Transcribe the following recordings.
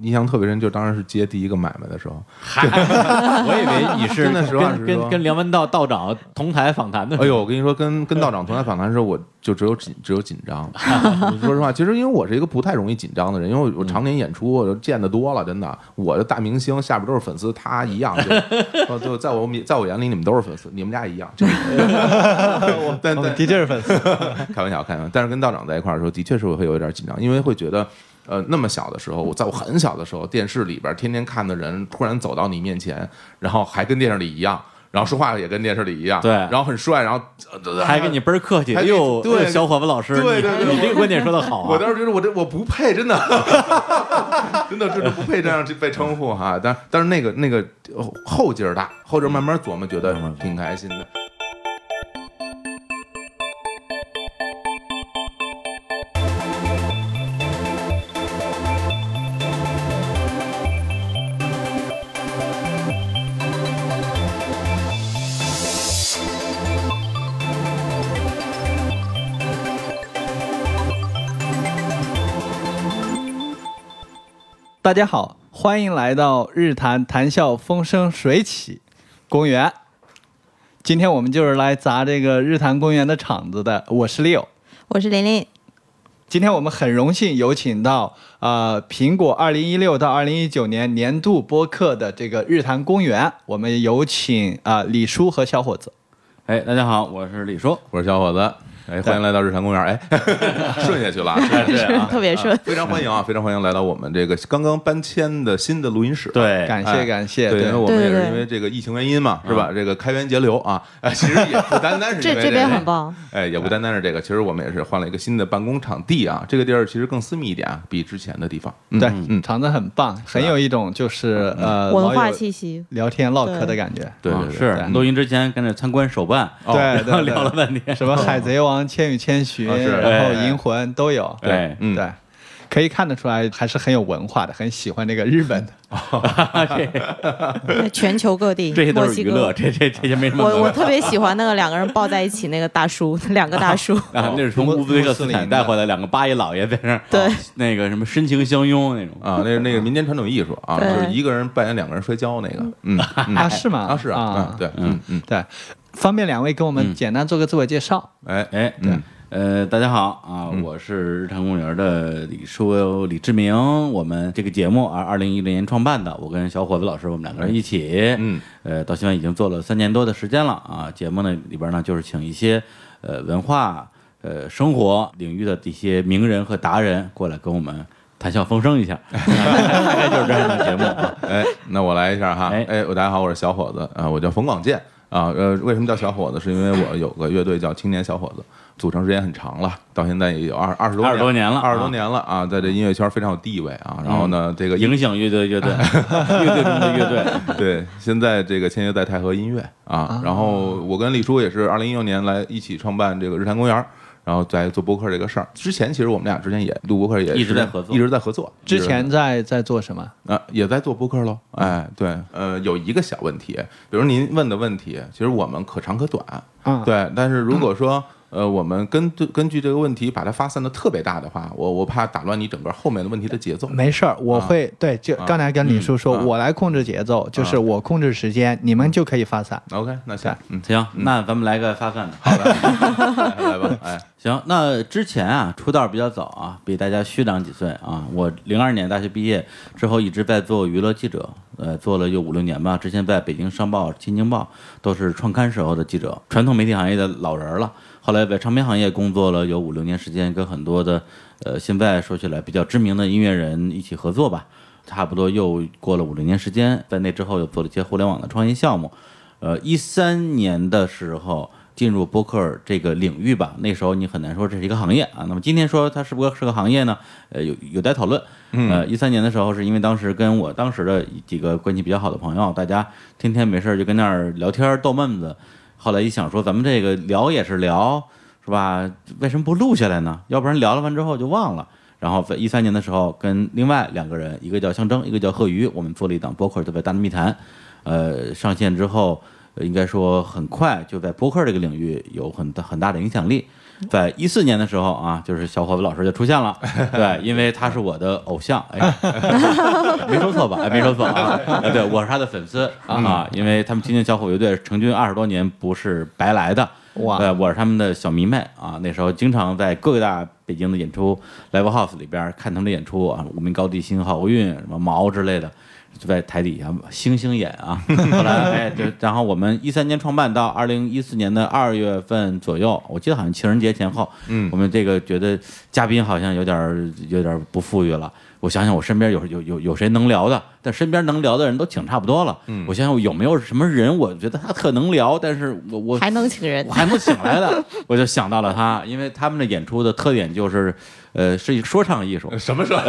印象特别深，就当时是接第一个买卖的时候，嗨，我以为你是真的实话实跟跟跟梁文道道长同台访谈的。哎呦，我跟你说，跟跟道长同台访谈的时候，我就只有紧只有紧张。说实话，其实因为我是一个不太容易紧张的人，因为我我常年演出，我见的多了，真的，我的大明星下边都是粉丝，他一样，就就在我在我眼里，你们都是粉丝，你们俩一样。就 但但的确是粉丝，开玩笑，开玩笑。但是跟道长在一块儿的时候，的确是会有一点紧张，因为会觉得，呃，那么小的时候，我在我很小的时候，电视里边天天看的人，突然走到你面前，然后还跟电视里一样，然后说话也跟电视里一样，对然后很帅，然后呃还跟你倍儿客气，还哎呦，对小伙子老师，对对对你你这个观点说的好啊。我当时觉得我这我不配，真的，真的真的不配这样去被称呼哈。但但是那个那个后劲儿大，后劲儿慢慢琢磨，觉得挺开心的。大家好，欢迎来到日坛谈笑风生水起公园。今天我们就是来砸这个日坛公园的场子的。我是 Leo。我是琳琳，今天我们很荣幸有请到呃苹果二零一六到二零一九年年度播客的这个日坛公园，我们有请啊、呃李叔和小伙子。哎，大家好，我是李叔。我是小伙子，哎，欢迎来到日坛公园。哎，顺下去了，对啊，特别顺。非常欢迎啊，非常欢迎来到我们这个刚刚搬迁的新的录音室。对，感谢哎感谢，对，因为我们也是因为这个疫情原因嘛，是吧？这个开源节流啊，哎，其实也不单单是这这边个很棒，哎，也不单单是这个，其实我们也是换了一个新的办公场地啊，这个地儿其实更私密一点啊，比之前的地方。嗯对，嗯，场子很棒，很有一种就是呃文化气息。聊天唠嗑的感觉。啊对是对录音之前跟着参观手办，对聊了半天。什么海贼王、千与千寻，然后哎银魂都有。对嗯。对，可以看得出来还是很有文化的，很喜欢这个日本的。对全球各地，这些都是娱乐，这这这些没什么我我特别喜欢那个两个人抱在一起那个大叔，两个大叔。啊，那是从乌兹别克斯坦带回来两个巴依老爷在那儿，对。那个什么深情相拥那种。啊，那是那个民间传统艺术啊，就是一个人扮演两个人摔跤那个，嗯嗯。啊，是吗？啊是啊，啊。嗯，对，嗯嗯，对，方便两位给我们嗯简单做个自我介绍。哎哎，嗯呃，大家好啊，我是日坛公园的李叔李志明。我们这个节目啊，二零一零年创办的，我跟小伙子老师我们两个人一起，嗯，呃，到现在已经做了三年多的时间了啊。节目呢里边呢，就是请一些呃文化、呃生活领域的一些名人和达人过来跟我们谈笑风生一下，大概就是这样的节目啊。哎，那我来一下哈，哎哎，我大家好，我是小伙子啊，我叫冯广建啊，呃，为什么叫小伙子？是因为我有个乐队叫青年小伙子，组成时间很长了，到现在也有二二十多二十多年了二十多啊年了啊，在这音乐圈非常有地位啊。然后呢，这个影响乐队乐队，乐队中的乐队，对，现在这个签约在太和音乐啊，然后我跟李叔也是二零一六年来一起创办这个日坛公园。然后在做播客这个事儿，之前其实我们俩之间也录播客，也一直在合作一直在合作。之前在在做什么？啊，也在做播客喽。哎，对，呃，有一个小问题，比如您问的问题，其实我们可长可短，嗯，对。但是如果说，呃，我们根据根据这个问题把它发散的特别大的话，我我怕打乱你整个后面的问题的节奏。没事儿，我会对，就啊刚才跟李叔说，我来控制节奏，就是啊我控制时间，你们就可以发散。OK，那行，嗯，行，那咱们来个发散的。好的，来 来吧，哎，行，那之前啊，出道比较早啊，比大家虚长几岁啊。我零二年大学毕业之后，一直在做娱乐记者，呃，做了有五六年吧。之前在北京商报、新京报都是创刊时候的记者，传统媒体行业的老人了。后来在唱片行业工作了有五六年时间，跟很多的呃，现在说起来比较知名的音乐人一起合作吧。差不多又过了五六年时间，在那之后又做了一些互联网的创业项目。呃，一三年的时候进入播客这个领域吧，那时候你很难说这是一个行业啊。那么今天说它是不是个行业呢？呃，有有待讨论。呃，一三年的时候是因为当时跟我当时的几个关系比较好的朋友，大家天天没事儿就跟那儿聊天儿逗闷子。后来一想说，咱们这个聊也是聊，是吧？为什么不录下来呢？要不然聊了完之后就忘了。然后在一三年的时候，跟另外两个人，一个叫象征，一个叫贺鱼，我们做了一档播客，叫做《大内密谈》。呃，上线之后，应该说很快就在播客这个领域有很大很大的影响力。在一四年的时候啊，就是小伙子老师就出现了，对，因为他是我的偶像，哎，没说错吧？哎，没说错啊，哎对，我是他的粉丝啊，因为他们青年小伙乐队成军二十多年不是白来的。哇对，我是他们的小迷妹啊，那时候经常在各大北京的演出 live house 里边看他们的演出啊，无名高地、星浩运、什么毛之类的，就在台底下星星眼啊。后来哎，就然后我们一三年创办到二零一四年的二月份左右，我记得好像情人节前后，嗯我们这个觉得嘉宾好像有点儿有点儿不富裕了。我想想，我身边有有有有谁能聊的？但身边能聊的人都请差不多了。嗯我想想有没有什么人，我觉得他特能聊，但是我我还能请人我，还能请来的，我就想到了他，因为他们的演出的特点就是，呃，是一说唱艺术，什么事儿？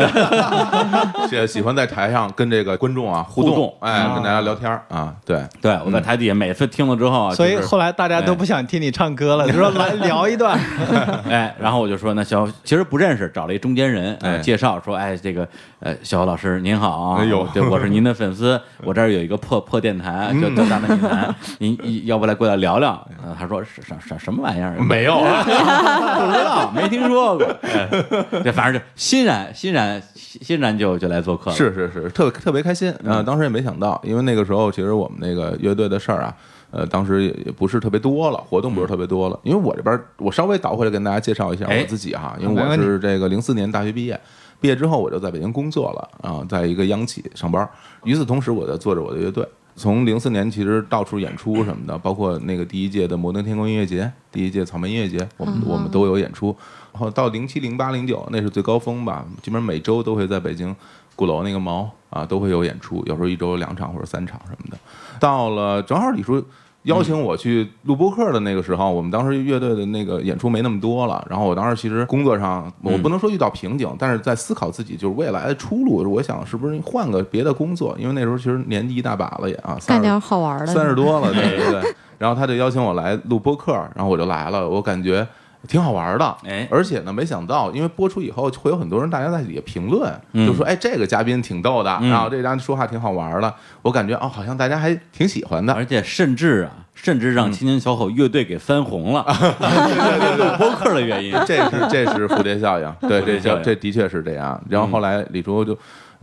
喜喜欢在台上跟这个观众啊互互动哎，啊跟大家聊天儿啊，对，对我在台底下每次听了之后啊，所以后来大家都不想听你唱歌了，就说来 聊一段。哎，然后我就说那小其实不认识，找了一中间人，介绍说，哎，这个呃，小侯老师您好啊，哎呦对，我是您的粉丝，我这儿有一个破破电台叫叫大内电台，您您要不来过来聊聊？呃他说是什什什么玩意儿？没有啊，不知道，没听说过。哎 这反正就欣然欣然欣然就就来做客了。是是是，特别特别开心。呃，当时也没想到，因为那个时候其实我们那个乐队的事儿啊，呃，当时也也不是特别多了，活动不是特别多了。因为我这边儿我稍微倒回来跟大家介绍一下哎我自己哈，因为我是这个零四年大学毕业。毕业之后，我就在北京工作了啊，在一个央企上班。与此同时，我在做着我的乐队。从零四年其实到处演出什么的，包括那个第一届的摩登天空音乐节、第一届草莓音乐节，我们我们都有演出。然后到零七、零八、零九，那是最高峰吧，基本上每周都会在北京鼓楼那个毛啊都会有演出，有时候一周两场或者三场什么的。到了正好李叔邀请我去录播客的那个时候，我们当时乐队的那个演出没那么多了，然后我当时其实工作上我不能说遇到瓶颈，但是在思考自己就是未来的出路，我想是不是换个别的工作，因为那时候其实年纪一大把了也啊，干30点好玩的。三十多了，对对对。然后他就邀请我来录播客，然后我就来了，我感觉挺好玩的。哎而且呢，没想到，因为播出以后会有很多人，大家在底下评论，嗯就说：“哎，这个嘉宾挺逗的，嗯然后这人说话挺好玩的。”我感觉哦，好像大家还挺喜欢的。而且甚至啊，甚至让青年小伙乐队给翻红了，录 播客的原因。这是这是蝴蝶效应，对，这 这的确是这样。然后后来李叔就呃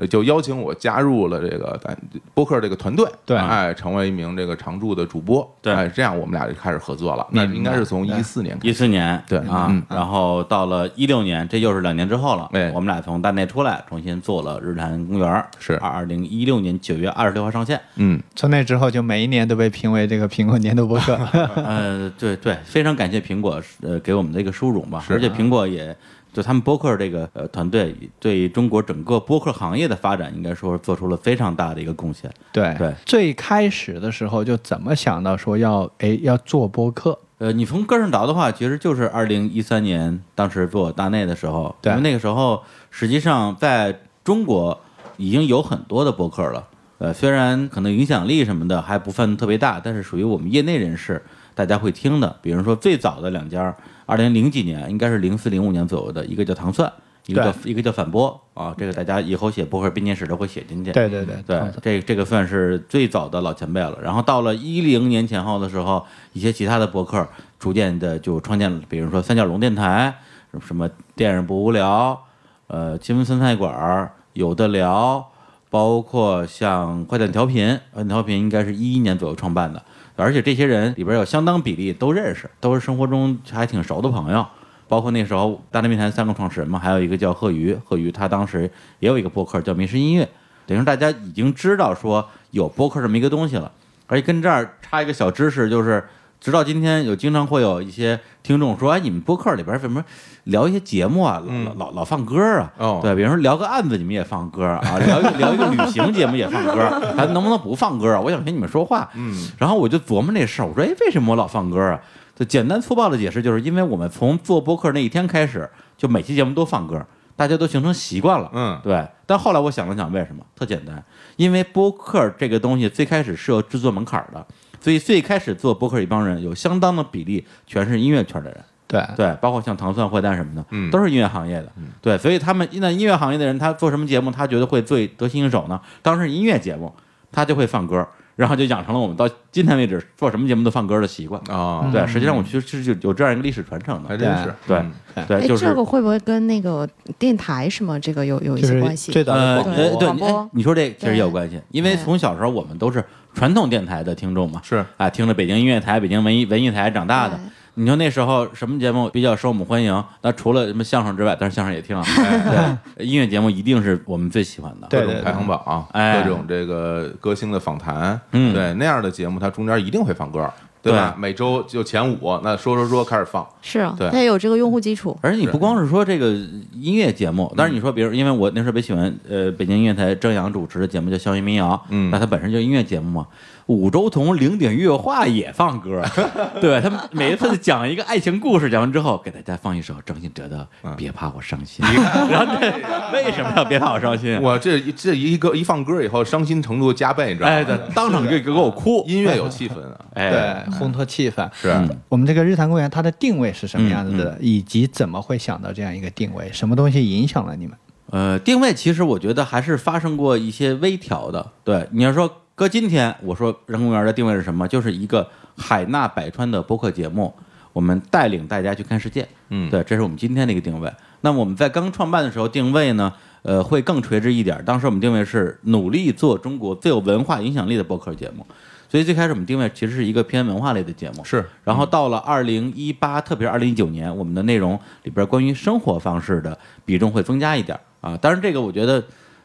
就邀请我加入了这个咱播客这个团队，对哎，成为一名这个常驻的主播，对哎，这样我们俩就开始合作了。那应该是从一四年开一，四年，对啊嗯，然后到了一六年，这又是两年之后了。对我们俩从大内出来，重新做了日坛公园，是二零一六年九月二十六号上线。嗯，从那之后，就每一年都被评为这个苹果年度播客。呃，对对，非常感谢苹果呃给我们的一个殊荣吧，而且苹果也就他们播客这个呃团队对中国整个播客行业的发展，应该说做出了非常大的一个贡献。对对最开始的时候就怎么想到说要哎要做播客？呃，你从根儿上倒的话，其实就是二零一三年当时做大内的时候，对因为那个时候实际上在中国已经有很多的播客了。呃，虽然可能影响力什么的还不算特别大，但是属于我们业内人士大家会听的。比如说最早的两家，二零零几年应该是零四零五年左右的，一个叫糖蒜，一个叫一个叫反波啊，这个大家以后写博客编年史都会写进去。对对对对，这这个算是最早的老前辈了。然后到了一零年前后的时候，一些其他的博客逐渐的就创建了，比如说三角龙电台，什么什么电视不无聊，呃，新闻酸菜馆儿有的聊，包括像快点调频，快点调频应该是一一年左右创办的，而且这些人里边有相当比例都认识，都是生活中还挺熟的朋友。包括那时候大内密谈三个创始人嘛，还有一个叫贺瑜，贺瑜他当时也有一个播客叫《迷失音乐》，等于说大家已经知道说有播客这么一个东西了。而且跟这儿插一个小知识，就是直到今天有经常会有一些听众说，哎，你们播客里边为什么聊一些节目啊，老老老老放歌啊？哦对，比如说聊个案子你们也放歌啊，聊一个聊一个旅行节目也放歌，还能不能不放歌啊？我想听你们说话。嗯，然后我就琢磨这事儿，我说，哎，为什么我老放歌啊？就简单粗暴的解释，就是因为我们从做播客那一天开始，就每期节目都放歌，大家都形成习惯了。嗯对。但后来我想了想，为什么？特简单，因为播客这个东西最开始是有制作门槛的，所以最开始做播客一帮人有相当的比例全是音乐圈的人。对对，包括像糖蒜、坏蛋什么的，嗯都是音乐行业的。对，所以他们那音乐行业的人，他做什么节目，他觉得会最得心应手呢？当时音乐节目，他就会放歌，然后就养成了我们到今天为止做什么节目都放歌的习惯。啊，对，实际上我其实是有有这样一个历史传承的。还真是对嗯对，哎，就是这个会不会跟那个电台什么这个有有一些关系？最早的呃广播呃对，你说这其实也有关系，因为从小时候我们都是传统电台的听众嘛，是。啊，听着北京音乐台、北京文艺文艺台长大的。你说那时候什么节目比较受我们欢迎？那除了什么相声之外，但是相声也听啊。对，音乐节目一定是我们最喜欢的。对对。各种排行榜各种这个歌星的访谈，嗯。对那样的节目，它中间一定会放歌，对吧？每周就前五，那说说说开始放，是啊，对它也有这个用户基础。而且你不光是说这个音乐节目，但是你说，比如因为我那时候特别喜欢呃北京音乐台郑阳主持的节目叫《校园民谣》，嗯那它本身就音乐节目嘛。五洲同零点乐话也放歌，对他们每一次讲一个爱情故事，讲完之后给大家放一首张信哲的《别怕我伤心》，然后对，为什么要别怕我伤心？我这这一个一放歌以后，伤心程度加倍，你知道吗？哎，对，当场就给我哭，音乐有气氛啊，哎，对，烘托气氛。是嗯我们这个日坛公园它的定位是什么样子嗯的，以及怎么会想到这样一个定位？什么东西影响了你们？呃，定位其实我觉得还是发生过一些微调的。对，你要说搁今天，我说人公园的定位是什么？就是一个海纳百川的播客节目，我们带领大家去看世界。嗯对，这是我们今天的一个定位。那么我们在刚创办的时候定位呢，呃，会更垂直一点。当时我们定位是努力做中国最有文化影响力的播客节目。所以最开始我们定位其实是一个偏文化类的节目，是然后到了二零一八，特别是二零一九年，我们的内容里边关于生活方式的比重会增加一点啊。当然，这个我觉得，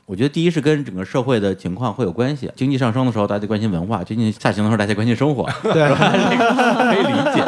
我觉得第一是跟整个社会的情况会有关系。经济上升的时候，大家关心文化；经济下行的时候，大家关心生活，对，这个可以理解。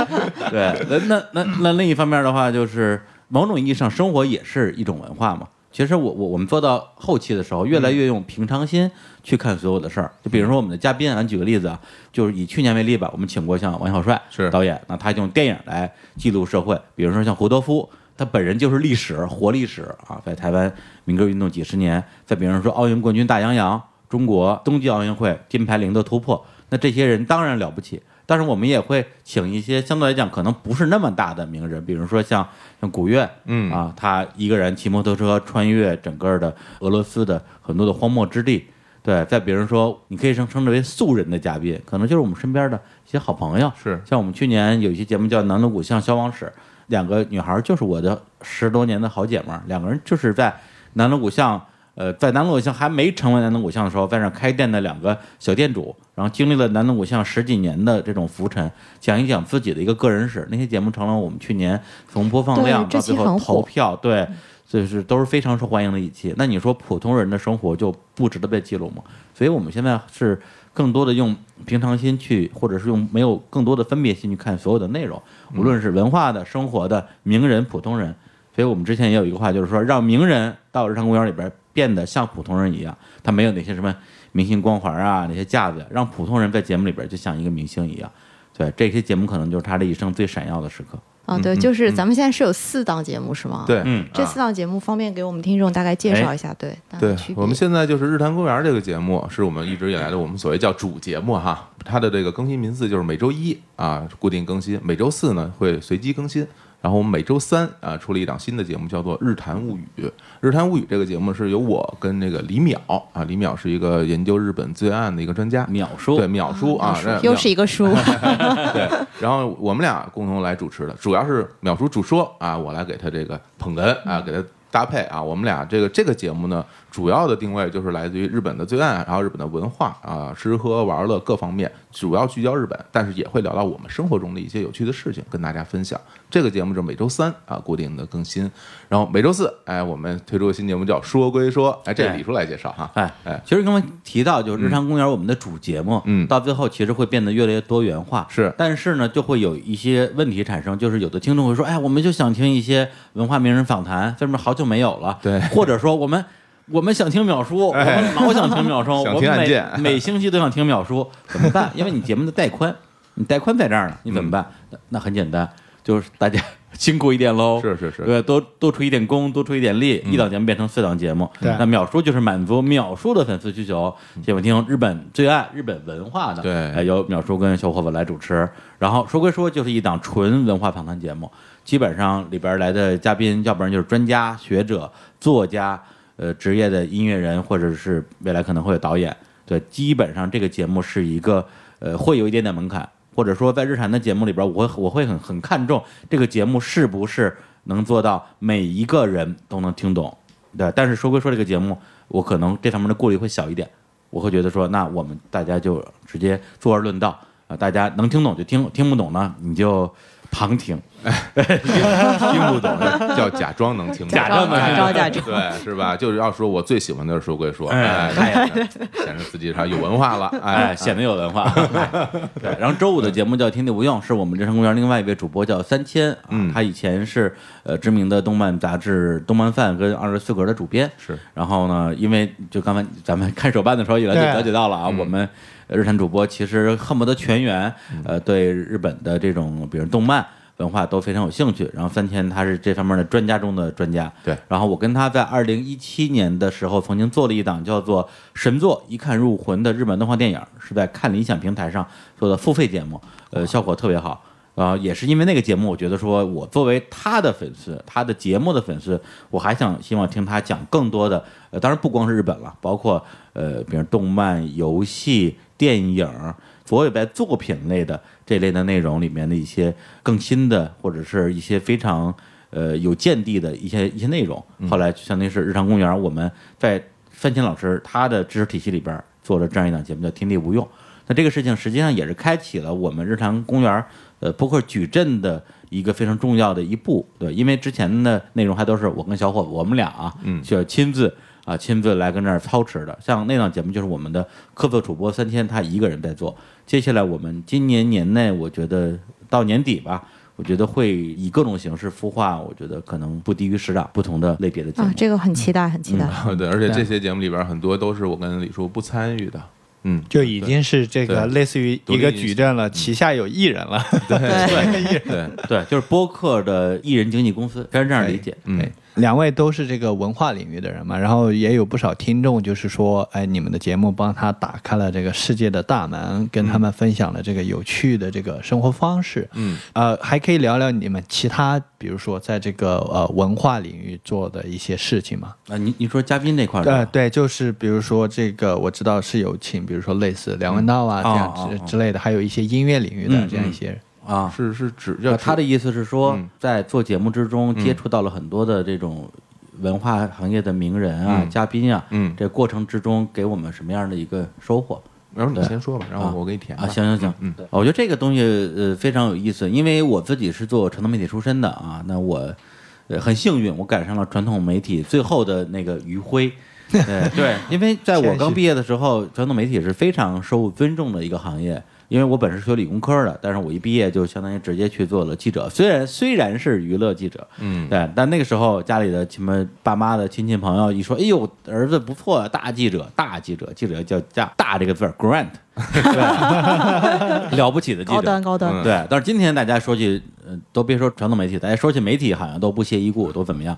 对，那那那那另一方面的话，就是某种意义上，生活也是一种文化嘛。其实我我我们做到后期的时候，越来越用平常心去看所有的事儿。就比如说我们的嘉宾，咱举个例子啊，就是以去年为例吧，我们请过像王小帅是导演，那他用电影来记录社会，比如说像胡德夫。他本人就是历史，活历史啊，在台湾民歌运动几十年，再比如说奥运冠军大杨洋，中国冬季奥运会金牌零的突破，那这些人当然了不起，但是我们也会请一些相对来讲可能不是那么大的名人，比如说像像古月，嗯啊，他一个人骑摩托车穿越整个的俄罗斯的很多的荒漠之地。对，再比如说，你可以称称之为素人的嘉宾，可能就是我们身边的一些好朋友。是像我们去年有一期节目叫《南锣鼓巷消亡史》，两个女孩就是我的十多年的好姐们儿，两个人就是在南锣鼓巷，呃，在南锣鼓巷还没成为南锣鼓巷的时候，在那儿开店的两个小店主，然后经历了南锣鼓巷十几年的这种浮沉，讲一讲自己的一个个人史。那些节目成了我们去年从播放量到最后投票，对，就是都是非常受欢迎的一期。那你说普通人的生活就不值得被记录吗？所以我们现在是更多的用平常心去，或者是用没有更多的分别心去看所有的内容，无论是文化的、生活的、名人、普通人。所以我们之前也有一个话，就是说让名人到日常公园里边变得像普通人一样，他没有那些什么明星光环啊，那些架子，让普通人在节目里边就像一个明星一样。对，这些节目可能就是他这一生最闪耀的时刻。啊，对，就是咱们现在是有四档节目是吗？，对，嗯这四档节目方便给我们听众大概介绍一下，对，对我们现在就是日坛公园这个节目，是我们一直以来的我们所谓叫主节目哈。它的这个更新频次就是每周一啊固定更新，每周四呢会随机更新。然后我们每周三啊出了一档新的节目，叫做《日谈物语》。《日谈物语》这个节目是由我跟那个李淼啊，李淼是一个研究日本罪案的一个专家，淼叔，对淼叔啊，那又是一个叔，对，然后我们俩共同来主持的，主要是淼叔主说啊，我来给他这个捧哏啊，给他搭配啊。我们俩这个这个节目呢，主要的定位就是来自于日本的罪案，然后日本的文化啊，吃喝玩乐各方面，主要聚焦日本，但是也会聊到我们生活中的一些有趣的事情，跟大家分享。这个节目是每周三啊固定的更新，然后每周四，哎，我们推出个新节目叫《说归说》，哎，这李叔来介绍哈，哎哎，其实刚刚提到，就是日常公园我们的主节目，嗯。到最后其实会变得越来越多元化，是。但是呢，就会有一些问题产生，就是有的听众会说，哎，我们就想听一些文化名人访谈，为什么好久没有了？对。或者说我们。我们想听秒叔，我哎们老想听秒叔，我们每 每星期都想听秒叔，怎么办？因为你节目的带宽，你带宽在这儿呢，你怎么办？那那很简单，就是大家辛苦一点喽。是是是对，多多出一点功，多出一点力，一档节目变成四档节目。那秒叔就是满足秒叔的粉丝需求，喜欢听日本最爱日本文化的，对哎由秒叔跟小伙伴来主持。然后说归说，就是一档纯文化访谈节目，基本上里边来的嘉宾，要不然就是专家学者、作家，呃，职业的音乐人，或者是未来可能会有导演。对，基本上这个节目是一个呃会有一点点门槛，或者说在日常的节目里边，我会我会很很看重这个节目是不是能做到每一个人都能听懂。对，但是说归说这个节目，我可能这方面的顾虑会小一点，我会觉得说，那我们大家就直接坐而论道啊、大家能听懂就听，听不懂呢你就旁听。听不懂的叫假装能听懂，假装能听懂假装假装对，是吧？就是要说我最喜欢的是说归说，哎哎，显示自己上有文化了，哎，哎，显得有文化。对，然后周五的节目叫《天地无用》，是我们日常公园另外一位主播叫三千，啊嗯他以前是呃知名的动漫杂志《动漫饭》跟二十四格的主编。是，然后呢，因为就刚才咱们看手办的时候也了解了解到了啊，我们呃日产主播其实恨不得全员呃对日本的这种比如动漫。文化都非常有兴趣，然后三千他是这方面的专家中的专家，对。然后我跟他在二零一七年的时候曾经做了一档叫做《神作一看入魂》的日本动画电影，是在看理想平台上做的付费节目，呃，效果特别好。呃，也是因为那个节目，我觉得说我作为他的粉丝，他的节目的粉丝，我还想希望听他讲更多的，呃，当然不光是日本了，包括呃，比如动漫、游戏、电影，所有在作品类的这类的内容里面的一些更新的，或者是一些非常呃有见地的一些一些内容。后来就相当于是日常公园，我们在范青老师他的知识体系里边做了这样一档节目，叫《天地无用》。那这个事情实际上也是开启了我们日常公园呃播客矩阵的一个非常重要的一步，对，因为之前的内容还都是我跟小伙子我们俩啊，嗯就亲自啊亲自来跟这儿操持的。像那档节目就是我们的客座主播三千他一个人在做。接下来我们今年年内，我觉得到年底吧。我觉得会以各种形式孵化，我觉得可能不低于十档不同的类别的节目。啊，这个很期待，很期待。对，而且这些节目里边很多都是我跟李叔不参与的，嗯，就已经是这个类似于一个矩阵了，旗下有艺人了。对，对，对对，就是播客的艺人经纪公司，非常这样理解。嗯对，两位都是这个文化领域的人嘛，然后也有不少听众就是说，哎，你们的节目帮他打开了这个世界的大门，跟他们分享了这个有趣的这个生活方式。嗯，呃，还可以聊聊你们其他，比如说在这个呃文化领域做的一些事情吗？啊，你你说嘉宾那块儿的呃，对，就是比如说这个，我知道是有请，比如说类似梁文道啊、嗯这样哦哦哦之之类的，还有一些音乐领域的嗯这样一些人。啊，是是指他的意思是说嗯，在做节目之中接触到了很多的这种文化行业的名人啊、嗯嘉宾啊，嗯这过程之中给我们什么样的一个收获然后你先说吧，然后我给你填啊？行行行，嗯，我觉得这个东西呃非常有意思，因为我自己是做传统媒体出身的啊，那我呃很幸运，我赶上了传统媒体最后的那个余晖。对 对，因为在我刚毕业的时候，传统媒体是非常受尊重的一个行业。因为我本身是学理工科的，但是我一毕业就相当于直接去做了记者，虽然虽然是娱乐记者，嗯，对，但那个时候家里的什么爸妈的亲戚朋友一说，哎呦，儿子不错，大记者，大记者，记者叫大大这个字儿，Grant，对，了不起的记者，高端高端。嗯对，但是今天大家说起，呃，都别说传统媒体，大家说起媒体好像都不屑一顾，都怎么样？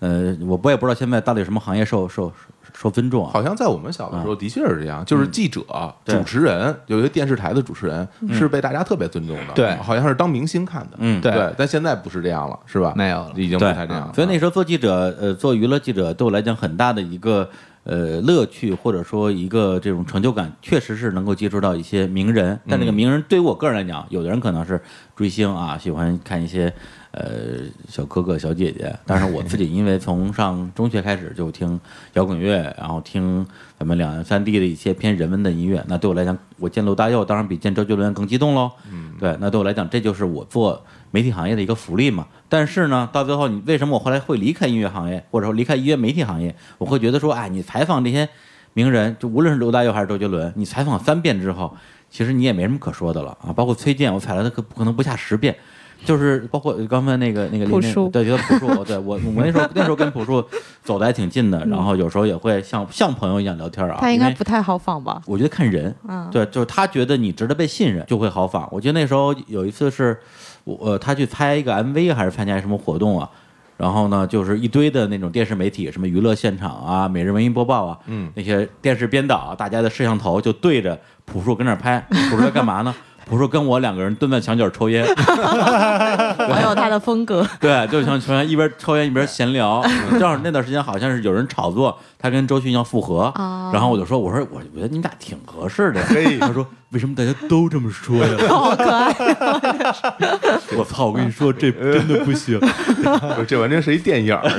呃，我我也不知道现在到底什么行业受受受尊重啊？好像在我们小的时候的确是这样，就是记者、对。主持人，有一个电视台的主持人是被大家特别尊重的，对。好像是当明星看的，嗯。对。对，但现在不是这样了，是吧？没有了。已经不太这样了。所以那时候做记者，呃，做娱乐记者对我来讲很大的一个呃乐趣，或者说一个这种成就感，确实是能够接触到一些名人。但这个名人对于我个人来讲，有的人可能是追星啊，喜欢看一些呃小哥哥小姐姐，但是我自己因为从上中学开始就听摇滚乐，然后听咱们两岸三地的一些偏人文的音乐，那对我来讲，我见罗大佑当然比见周杰伦更激动喽。嗯，对，那对我来讲，这就是我做媒体行业的一个福利嘛。但是呢，到最后，你为什么我后来会离开音乐行业，或者说离开音乐媒体行业？我会觉得说，哎，你采访这些名人，就无论是罗大佑还是周杰伦，你采访三遍之后，其实你也没什么可说的了啊。包括崔健，我采了他可可能不下十遍。就是包括刚才那个那个林朴树对，觉得朴树，对我我那时候那时候跟朴树走的还挺近的，然后有时候也会像像朋友一样聊天啊。他应该不太好仿吧？我觉得看人，嗯对，就是他觉得你值得被信任，就会好仿。我记得那时候有一次是，我呃，他去拍一个 MV 还是参加什么活动啊，然后呢，就是一堆的那种电视媒体，什么娱乐现场啊、每日文艺播报啊，嗯，那些电视编导啊，大家的摄像头就对着朴树跟那儿拍，朴树在干嘛呢？朴树跟我两个人蹲在墙角抽烟，我有他的风格。对，就像抽烟一边抽烟一边闲聊。正好那段时间好像是有人炒作他跟周迅要复合，哦然后我就说，我说我我觉得你们俩挺合适的。嘿他说为什么大家都这么说呀？好可爱，我操！我跟你说，这真的不行。这完全是一电影儿，这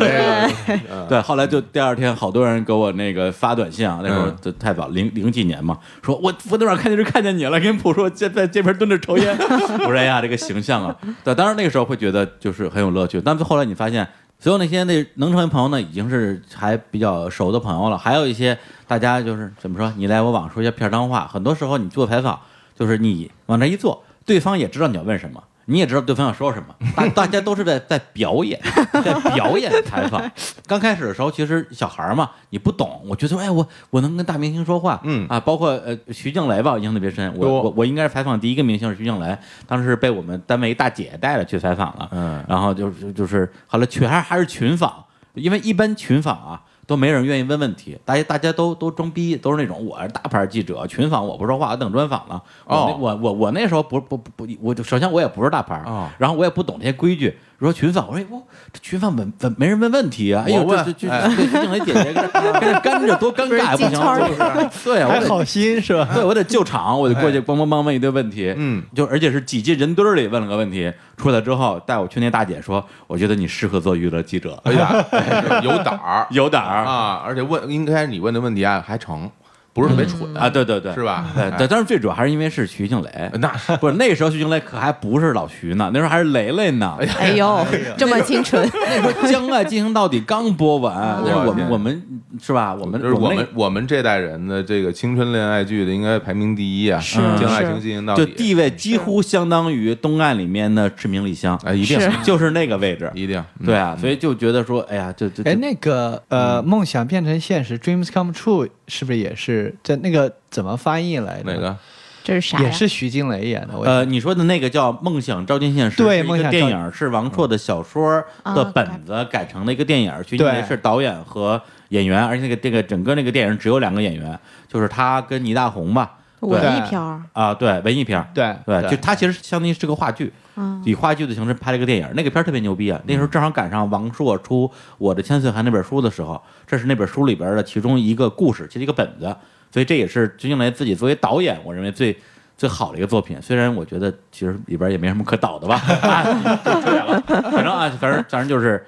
个对，后来就第二天，好多人给我那个发短信啊，那时候太早，零零几年嘛，说我昨天晚上看电视看见你了，跟朴树在在这边蹲着抽烟。我说哎呀，这个形象啊，对，当然那个时候会觉得就是很有乐趣，但是后来你发现，所有那些那能成为朋友呢，已经是还比较熟的朋友了，还有一些大家就是怎么说，你来我往说一些片儿脏话，很多时候你做采访，就是你往那一坐，对方也知道你要问什么。你也知道对方要说什么，大大家都是在在表演，在表演 采访。刚开始的时候，其实小孩儿嘛，你不懂，我觉得哎，我我能跟大明星说话，嗯啊，包括呃徐静蕾吧，我印象特别深。我我我应该是采访第一个明星是徐静蕾，当时被我们单位一大姐带着去采访了，嗯然后就是就是后来群还还是群访，因为一般群访啊。都没人愿意问问题，大家大家都都装逼，都是那种我是大牌记者，群访我不说话，我等专访呢。我我我我那时候不不不不，我就首先我也不是大牌，哦然后我也不懂这些规矩。说群访，我说哎我这群访问问没人问问题啊，哎呦我问这这这静蕾姐姐跟这 跟这干着多尴尬呀，不行，对啊，我得好心是吧？对，我得救场，我得过去帮帮帮问一堆问题，嗯，就而且是挤进人堆里问了个问题，出来之后带我去那大姐说，我觉得你适合做娱乐记者，哎呀，有胆儿。有胆儿。啊！而且问应该你问的问题啊还成，不是特别蠢。啊，对对对，是吧？对，哎。但但是最主要还是因为是徐静蕾，那是。不是那时候徐静蕾可还不是老徐呢，那时候还是蕾蕾呢。哎呦，这么清纯，那时候《将爱进行到底》刚播完，那是我们我们是吧？我们就是我那们我们这代人的这个青春恋爱剧的应该排名第一啊！是。是将爱情进行到底。就，地位几乎相当于《东岸》里面的赤名莉香，哎，一定。是。就是那个位置。一定。嗯。对啊，所以就觉得说，哎呀，就就哎，那个呃，梦想变成现实，dreams come true，是不是也是在那个怎么翻译来着？哪个？这是啥？也是徐静蕾演的。呃，你说的那个叫《梦想照进现实》，对是一个梦想电影，是王朔的小说的本子改成了一个电影。徐静蕾是导演和演员，而且那个这个整个那个电影只有两个演员，就是他跟倪大红吧。文艺片儿，啊，对，文艺片儿。对对，就他其实相当于是个话剧，嗯，以话剧的形式拍了一个电影，那个片儿特别牛逼啊！那时候正好赶上王朔出《我的千岁寒》那本书的时候，这是那本书里边的其中一个故事，其实一个本子，所以这也是徐静蕾自己作为导演，我认为最最好的一个作品。虽然我觉得其实里边也没什么可导的吧，啊，就扯远了。反正啊，反正反正就是。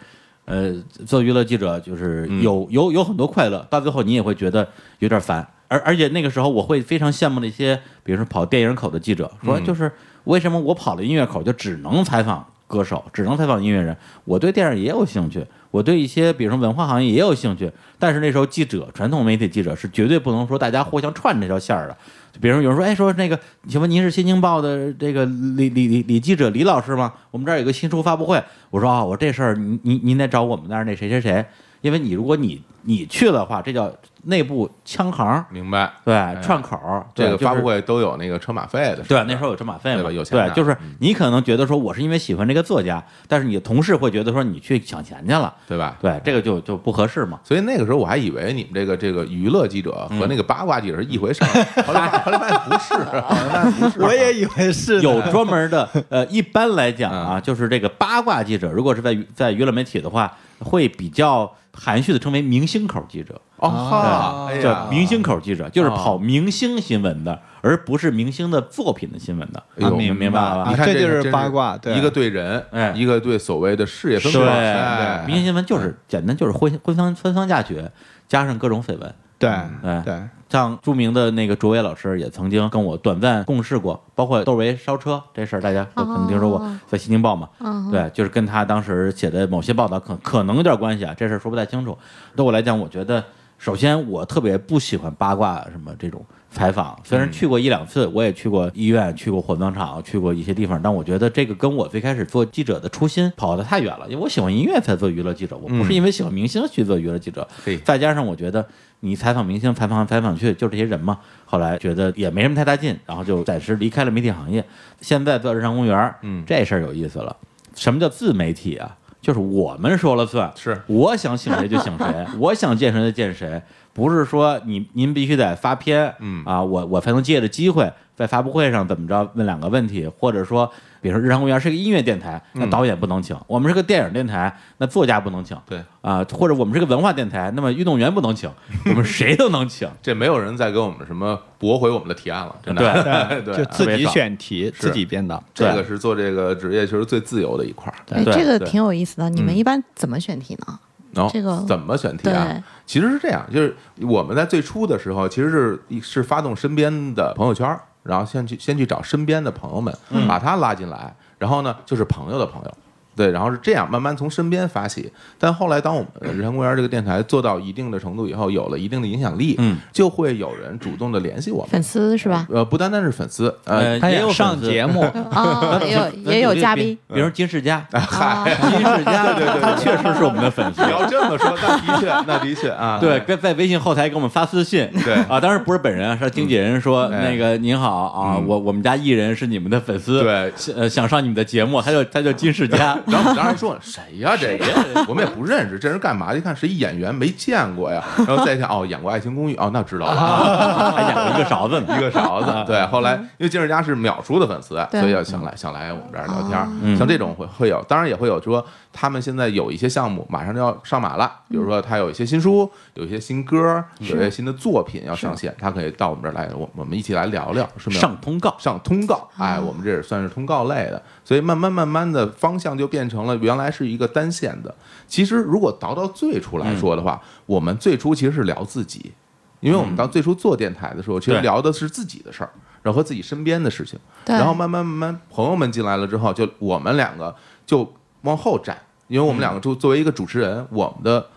呃，做娱乐记者就是有、有有很多快乐，到最后你也会觉得有点烦，而而且那个时候我会非常羡慕那些，比如说跑电影口的记者，说嗯就是为什么我跑了音乐口就只能采访歌手，只能采访音乐人？我对电影也有兴趣，我对一些比如说文化行业也有兴趣，但是那时候记者，传统媒体记者是绝对不能说大家互相串这条线儿的。就比如有人说，哎，说那个，请问您是新京报的这个李李李李记者李老师吗？我们这儿有个新书发布会。我说啊、我这事儿您您您得找我们那儿那谁谁谁，因为你如果你你去的话，这叫内部枪行，明白？对，串口这个发布会都有那个车马费的，对，那时候。有车马费嘛，对吧？有钱对，就是你可能觉得说我是因为喜欢这个作家，但是你的同事会觉得说你去抢钱去了，对吧？对，这个就就不合适嘛。所以那个时候我还以为你们这个这个娱乐记者和那个八卦记者是一回事儿，后 来后来发现不是，后来发现不是。我也以为是有专门的，呃，一般来讲嗯啊，就是这个八卦记者，如果是在在娱乐媒体的话，会比较含蓄的称为明星口记者，哦叫，明星口记者，就是哦跑明星新闻的，而不是明星的作品的新闻的。明明白了。吧你？看这就是八卦对。一个对人，哎。一个对所谓的事业分对。配，哎。明星新闻就是简单，就是婚婚丧婚丧嫁娶，加上各种绯闻。对哎。对，像著名的那个卓伟老师也曾经跟我短暂共事过，包括窦唯烧车这事儿，大家都可能听说过哦，在《新京报》嘛。嗯，对，就是跟他当时写的某些报道可可能有点关系啊，这事儿说不太清楚。对我来讲，我觉得首先我特别不喜欢八卦什么这种采访，虽然去过一两次，我也去过医院，去过火葬场，去过一些地方，但我觉得这个跟我最开始做记者的初心跑得太远了，因为我喜欢音乐才做娱乐记者，我不是因为喜欢明星去做娱乐记者。嘿再加上我觉得你采访明星，采访来采访去就这些人嘛，后来觉得也没什么太大劲，然后就暂时离开了媒体行业。现在做日常公园，嗯这事儿有意思了。什么叫自媒体啊？就是我们说了算，是。我想请谁就请谁，我想见谁就见谁，不是说你您必须得发片，嗯。啊，我我才能借着机会在发布会上怎么着问两个问题，或者说，比如说日常公园是个音乐电台，那嗯导演不能请；我们是个电影电台，那作家不能请。对啊，或者我们是个文化电台，那么运动员不能请，我们谁都能请。这没有人再给我们什么驳回我们的提案了，真的。对对就自己选题，自己编导。这个是做这个职业其实最自由的一块儿。哎，对这个挺有意思的。你们嗯一般怎么选题呢？然后这个怎么选题啊对？其实是这样，就是我们在最初的时候，其实是是发动身边的朋友圈儿，然后先去先去找身边的朋友们，把他拉进来，然后呢就是朋友的朋友。对，然后是这样慢慢从身边发起，但后来当我们日坛公园这个电台做到一定的程度以后，有了一定的影响力，嗯，就会有人主动的联系我们，粉丝是吧？呃，不单单是粉丝，呃，他，也有上节目，啊，也有也有嘉宾，比如金世佳，啊，金世佳，他确实是我们的粉丝你。要这么说，那的确，那的确啊，对，跟在微信后台给我们发私信，对。啊，当然不是本人啊，是经纪人说哎那个您好啊，嗯我我们家艺人是你们的粉丝，对想呃想上你们的节目，他就他就金世佳，然后我们当时还说谁呀、这个我们也不认识，这人干嘛？一看是一演员，没见过呀。然后再一看，哦，演过《爱情公寓》，哦，那知道了，还演过一个勺子呢，一个勺子。对，后来因为金世佳是淼叔的粉丝，所以要想来想来我们这儿聊天像这种会会有，当然也会有说他们现在有一些项目马上就要上马了，比如说他有一些新书，有一些新歌，有一些新的作品要上线，他可以到我们这儿来，我我们一起来聊聊，是不是？上通告，上通告，哎，我们这也算是通告类的，所以慢慢慢慢的方向就变成了原来是一个单线的。其实如果倒到最初来说的话，我们最初其实是聊自己，因为我们当最初做电台的时候，其实聊的是自己的事儿，然后和自己身边的事情。对然后慢慢慢慢朋友们进来了之后，就我们两个就往后站，因为我们两个就作为一个主持人，我们的。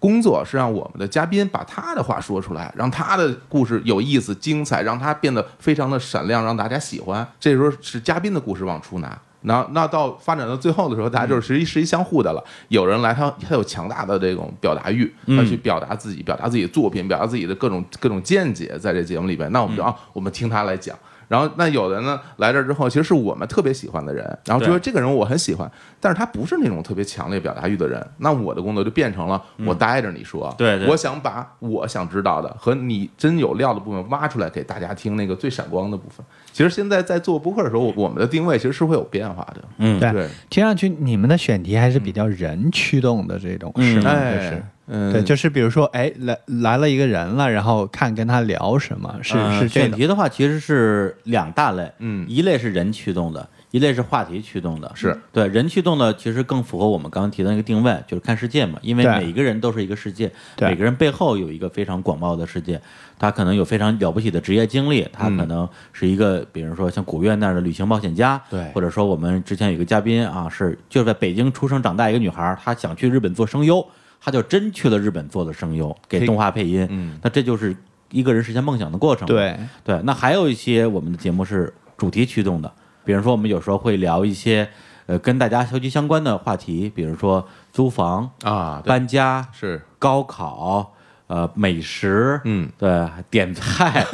工作是让我们的嘉宾把他的话说出来，让他的故事有意思、精彩，让他变得非常的闪亮，让大家喜欢。这时候是嘉宾的故事往出拿，那那到发展到最后的时候，大家就是实际实一相互的了。有人来，他他有强大的这种表达欲，他去表达自己，表达自己的作品，表达自己的各种各种见解，在这节目里边，那我们就啊，我们听他来讲。然后那有的呢来这儿之后，其实是我们特别喜欢的人，然后就说对。这个人我很喜欢，但是他不是那种特别强烈表达欲的人，那我的工作就变成了我待着你说，对对。我想把我想知道的和你真有料的部分挖出来给大家听，那个最闪光的部分。其实现在在做播客的时候，我我们的定位其实是会有变化的，嗯，对。对，听上去你们的选题还是比较人驱动的这种，嗯。是吗？就哎是。，嗯，对，就是比如说，哎，来来了一个人了，然后看跟他聊什么，是呃是这。选题的话，其实是两大类，嗯一类是人驱动的，一类是话题驱动的。是对人驱动的，其实更符合我们刚刚提的那个定位，就是看世界嘛。因为每一个人都是一个世界，对每个人背后有一个非常广袤的世界，他可能有非常了不起的职业经历，他可能是一个，比如说像古月那样的旅行冒险家，对或者说我们之前有一个嘉宾啊，是就是在北京出生长大一个女孩，她想去日本做声优，她就真去了日本做了声优，给动画配音。嗯那这就是一个人实现梦想的过程。对，对，那还有一些我们的节目是主题驱动的，比如说我们有时候会聊一些呃跟大家息息相关的话题，比如说租房、啊，搬家、是，高考、呃美食，嗯，对，点菜、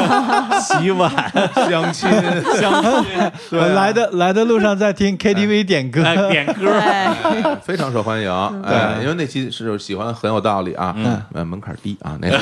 洗碗、相亲，相亲，我来的来的路上在听 KTV 点歌，哎点歌，对，非常受欢迎，哎，因为那期是喜欢很有道理啊，嗯，门槛低啊，那个，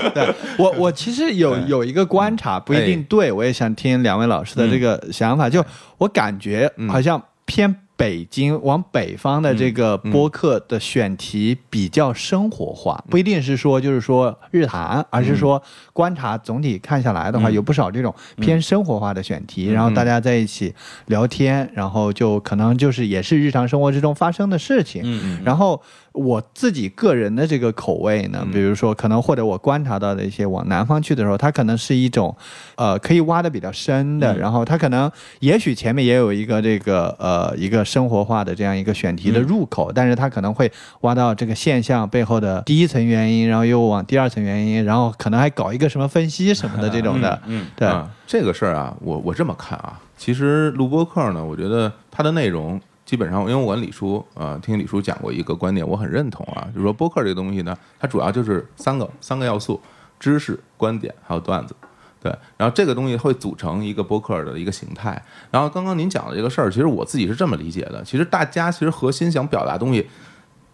对我，我其实有有一个观察，不一定哎。对，我也想听两位老师的这个想法。就我感觉嗯。好像偏北京往北方的这个嗯播客的选题比较生活化，不一定是说就是说日谈，而是说观察总体看下来的话，嗯。有不少这种偏生活化的选题，然后大家在一起聊天，然后就可能就是也是日常生活之中发生的事情，嗯嗯，然后我自己个人的这个口味呢，嗯。比如说可能或者我观察到的一些往南方去的时候，它可能是一种，呃，可以挖的比较深的，嗯。然后它可能也许前面也有一个这个呃一个生活化的这样一个选题的入口，但是它可能会挖到这个现象背后的第一层原因，然后又往第二层原因，然后可能还搞一个什么分析什么的这种的，嗯，对，啊，这个事儿啊，我我这么看啊，其实录播课呢，我觉得它的内容基本上，因为我跟李叔、呃听李叔讲过一个观点，我很认同啊，就是说播客这个东西呢，它主要就是三个三个要素：知识、观点还有段子。对，然后这个东西会组成一个播客的一个形态。然后刚刚您讲的这个事儿，其实我自己是这么理解的，其实大家其实核心想表达东西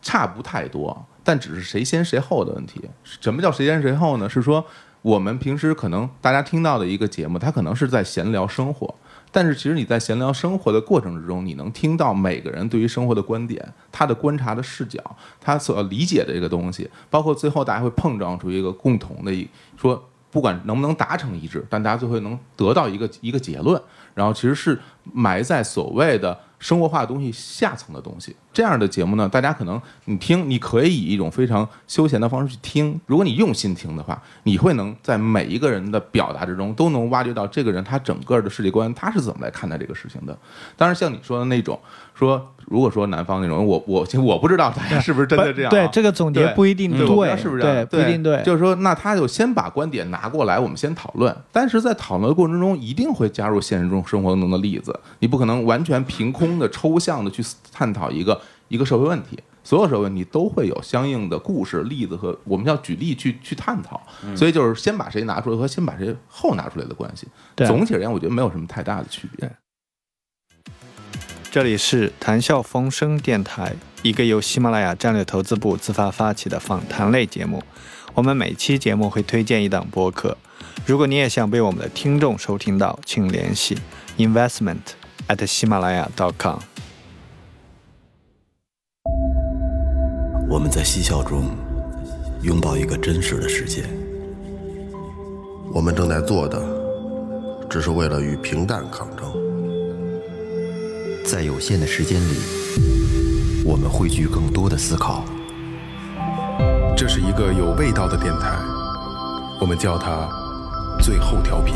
差不太多，但只是谁先谁后的问题。什么叫谁先谁后呢？是说我们平时可能大家听到的一个节目，它可能是在闲聊生活，但是其实你在闲聊生活的过程之中，你能听到每个人对于生活的观点，他的观察的视角，他所要理解的这个东西，包括最后大家会碰撞出一个共同的一说。不管能不能达成一致，但大家最后能得到一个一个结论，然后其实是埋在所谓的生活化的东西下层的东西。这样的节目呢，大家可能你听，你可以以一种非常休闲的方式去听。如果你用心听的话，你会能在每一个人的表达之中都能挖掘到这个人他整个的世界观，他是怎么来看待这个事情的。当然，像你说的那种说，如果说南方那种，我我我不知道大家是不是真的这样啊、对，这个总结不一定对，是不是这样？不一定对。就是说，那他就先把观点拿过来，我们先讨论。但是在讨论的过程中，一定会加入现实中生活中的例子。你不可能完全凭空的、抽象的去探讨一个一个社会问题。所有社会问题都会有相应的故事、例子和我们要举例去去探讨。所以就是先把谁拿出来和先把谁后拿出来的关系。总体而言，我觉得没有什么太大的区别。这里是谈笑风生电台，一个由喜马拉雅战略投资部自发发起的访谈类节目。我们每期节目会推荐一档播客。如果你也想被我们的听众收听到，请联系 investment at 喜马拉雅 .com。我们在嬉笑中拥抱一个真实的世界。我们正在做的，只是为了与平淡抗争。在有限的时间里，我们汇聚更多的思考。这是一个有味道的电台，我们叫它“最后调频”。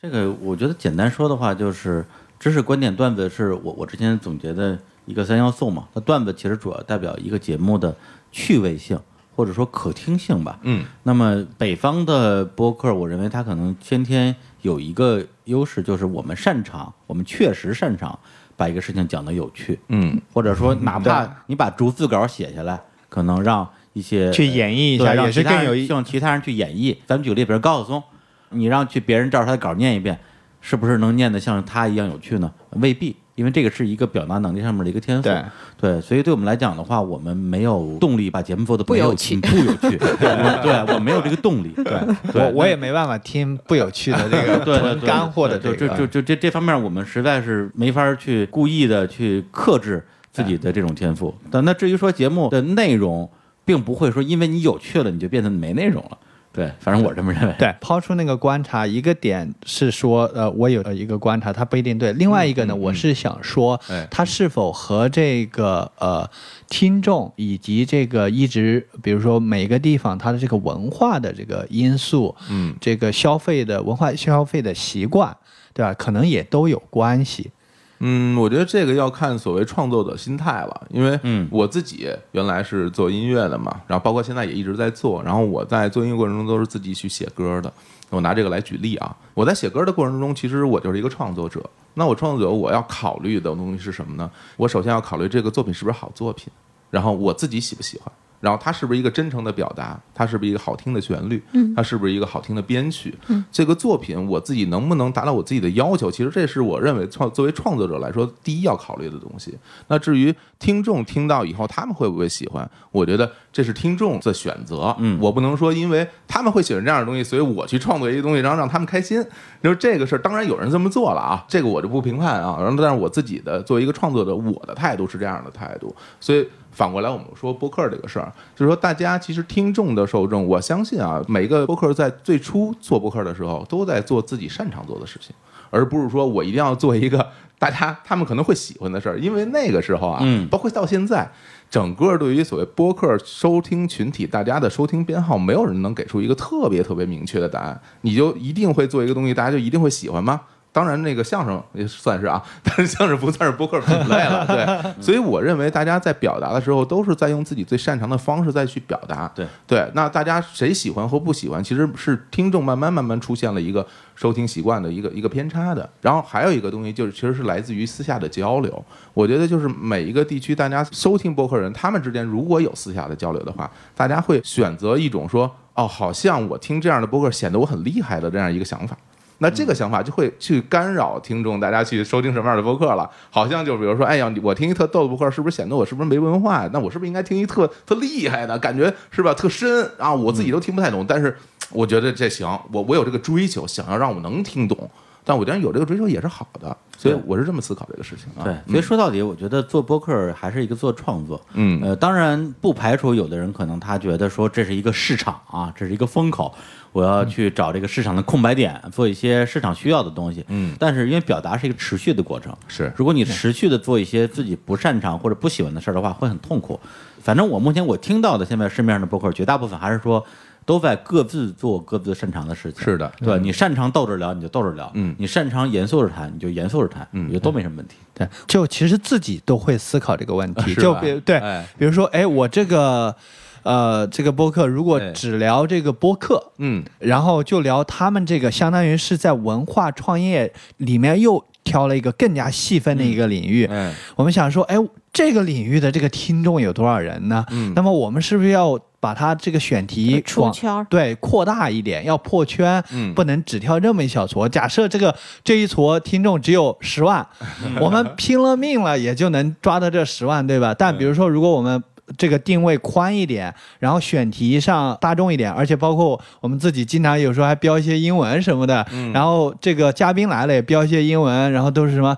这个我觉得简单说的话，就是知识、观点、段子是我我之前总结的一个三要素嘛。那段子其实主要代表一个节目的趣味性或者说可听性吧。嗯，那么北方的播客，我认为它可能先天有一个优势，就是我们擅长，我们确实擅长把一个事情讲得有趣。嗯，或者说哪怕你把逐字稿写下来，可能让一些去演绎一下对让其他更有意人让其他人去演绎。咱们举个例，比如高晓松，你让去别人照着他的稿念一遍，是不是能念得像他一样有趣呢？未必，因为这个是一个表达能力上面的一个天赋。对对，所以对我们来讲的话，我们没有动力把节目做的不有趣不有趣。对，对我没有这个动力。对，对我我也没办法听不有趣的这个 纯干货的就这个。就就就这这方面，我们实在是没法去故意的去克制自己的这种天赋。但那至于说节目的内容，并不会说因为你有趣了，你就变得没内容了。对，反正我这么认为。对，抛出那个观察，一个点是说，呃，我有一个观察，它不一定对；另外一个呢，我是想说哎，它是否和这个呃听众以及这个一直，比如说每个地方它的这个文化的这个因素，嗯，这个消费的文化消费的习惯，对吧？可能也都有关系。嗯，我觉得这个要看所谓创作者心态了，因为嗯我自己原来是做音乐的嘛，然后包括现在也一直在做，然后我在做音乐过程中都是自己去写歌的。我拿这个来举例啊，我在写歌的过程中，其实我就是一个创作者。那我创作者，我要考虑的东西是什么呢？我首先要考虑这个作品是不是好作品，然后我自己喜不喜欢，然后它是不是一个真诚的表达，它是不是一个好听的旋律，它是不是一个好听的编曲，这个作品我自己能不能达到我自己的要求？其实这是我认为创作为创作者来说第一要考虑的东西。那至于听众听到以后他们会不会喜欢，我觉得这是听众的选择。嗯我不能说因为他们会喜欢这样的东西，所以我去创作一个东西，然后让他们开心。就是这个事儿，当然有人这么做了啊，这个我就不评判啊。然后，但是我自己的作为一个创作者，我的态度是这样的态度。所以反过来，我们说播客这个事儿，就是说大家其实听众的受众，我相信啊，每个播客在最初做播客的时候，都在做自己擅长做的事情，而不是说我一定要做一个大家他们可能会喜欢的事儿，因为那个时候啊，嗯包括到现在。整个对于所谓播客收听群体，大家的收听编号，没有人能给出一个特别特别明确的答案。你就一定会做一个东西，大家就一定会喜欢吗？当然，那个相声也算是啊，但是相声不算是播客品类了，对。所以我认为大家在表达的时候，都是在用自己最擅长的方式再去表达。对对，那大家谁喜欢和不喜欢，其实是听众慢慢慢慢出现了一个收听习惯的一个一个偏差的。然后还有一个东西，就是其实是来自于私下的交流。我觉得就是每一个地区，大家收听播客人，他们之间如果有私下的交流的话，大家会选择一种说，哦，好像我听这样的播客显得我很厉害的这样一个想法。那这个想法就会去干扰听众，大家去收听什么样的播客了。好像就比如说，哎呀，我听一特逗的播客，是不是显得我是不是没文化？那我是不是应该听一特特厉害的？感觉是吧？特深啊，我自己都听不太懂，但是我觉得这行，我我有这个追求，想要让我能听懂。但我觉得有这个追求也是好的，所以我是这么思考这个事情啊。对，所以说到底，我觉得做播客还是一个做创作。嗯呃，当然不排除有的人可能他觉得说这是一个市场啊，这是一个风口，我要去找这个市场的空白点，做一些市场需要的东西。嗯但是因为表达是一个持续的过程，是如果你持续的做一些自己不擅长或者不喜欢的事儿的话，会很痛苦。反正我目前我听到的现在市面上的播客，绝大部分还是说都在各自做各自擅长的事情。是的。对你擅长逗着聊，你就逗着聊；嗯。你擅长严肃着谈，你就严肃着谈。嗯。我觉得都没什么问题。对，就其实自己都会思考这个问题，就比如对，哎。比如说，哎，我这个呃这个播客如果哎只聊这个播客，嗯。然后就聊他们这个相当于是在文化创业里面又挑了一个更加细分的一个领域。嗯。我们想说，哎，这个领域的这个听众有多少人呢？嗯。那么我们是不是要把它这个选题往出圈儿对扩大一点，要破圈，嗯不能只挑这么一小撮。假设这个这一撮听众只有十万，我们拼了命了也就能抓到这十万，对吧？但比如说，如果我们这个定位宽一点，然后选题上大众一点，而且包括我们自己经常有时候还标一些英文什么的，然后这个嘉宾来了也标一些英文，然后都是什么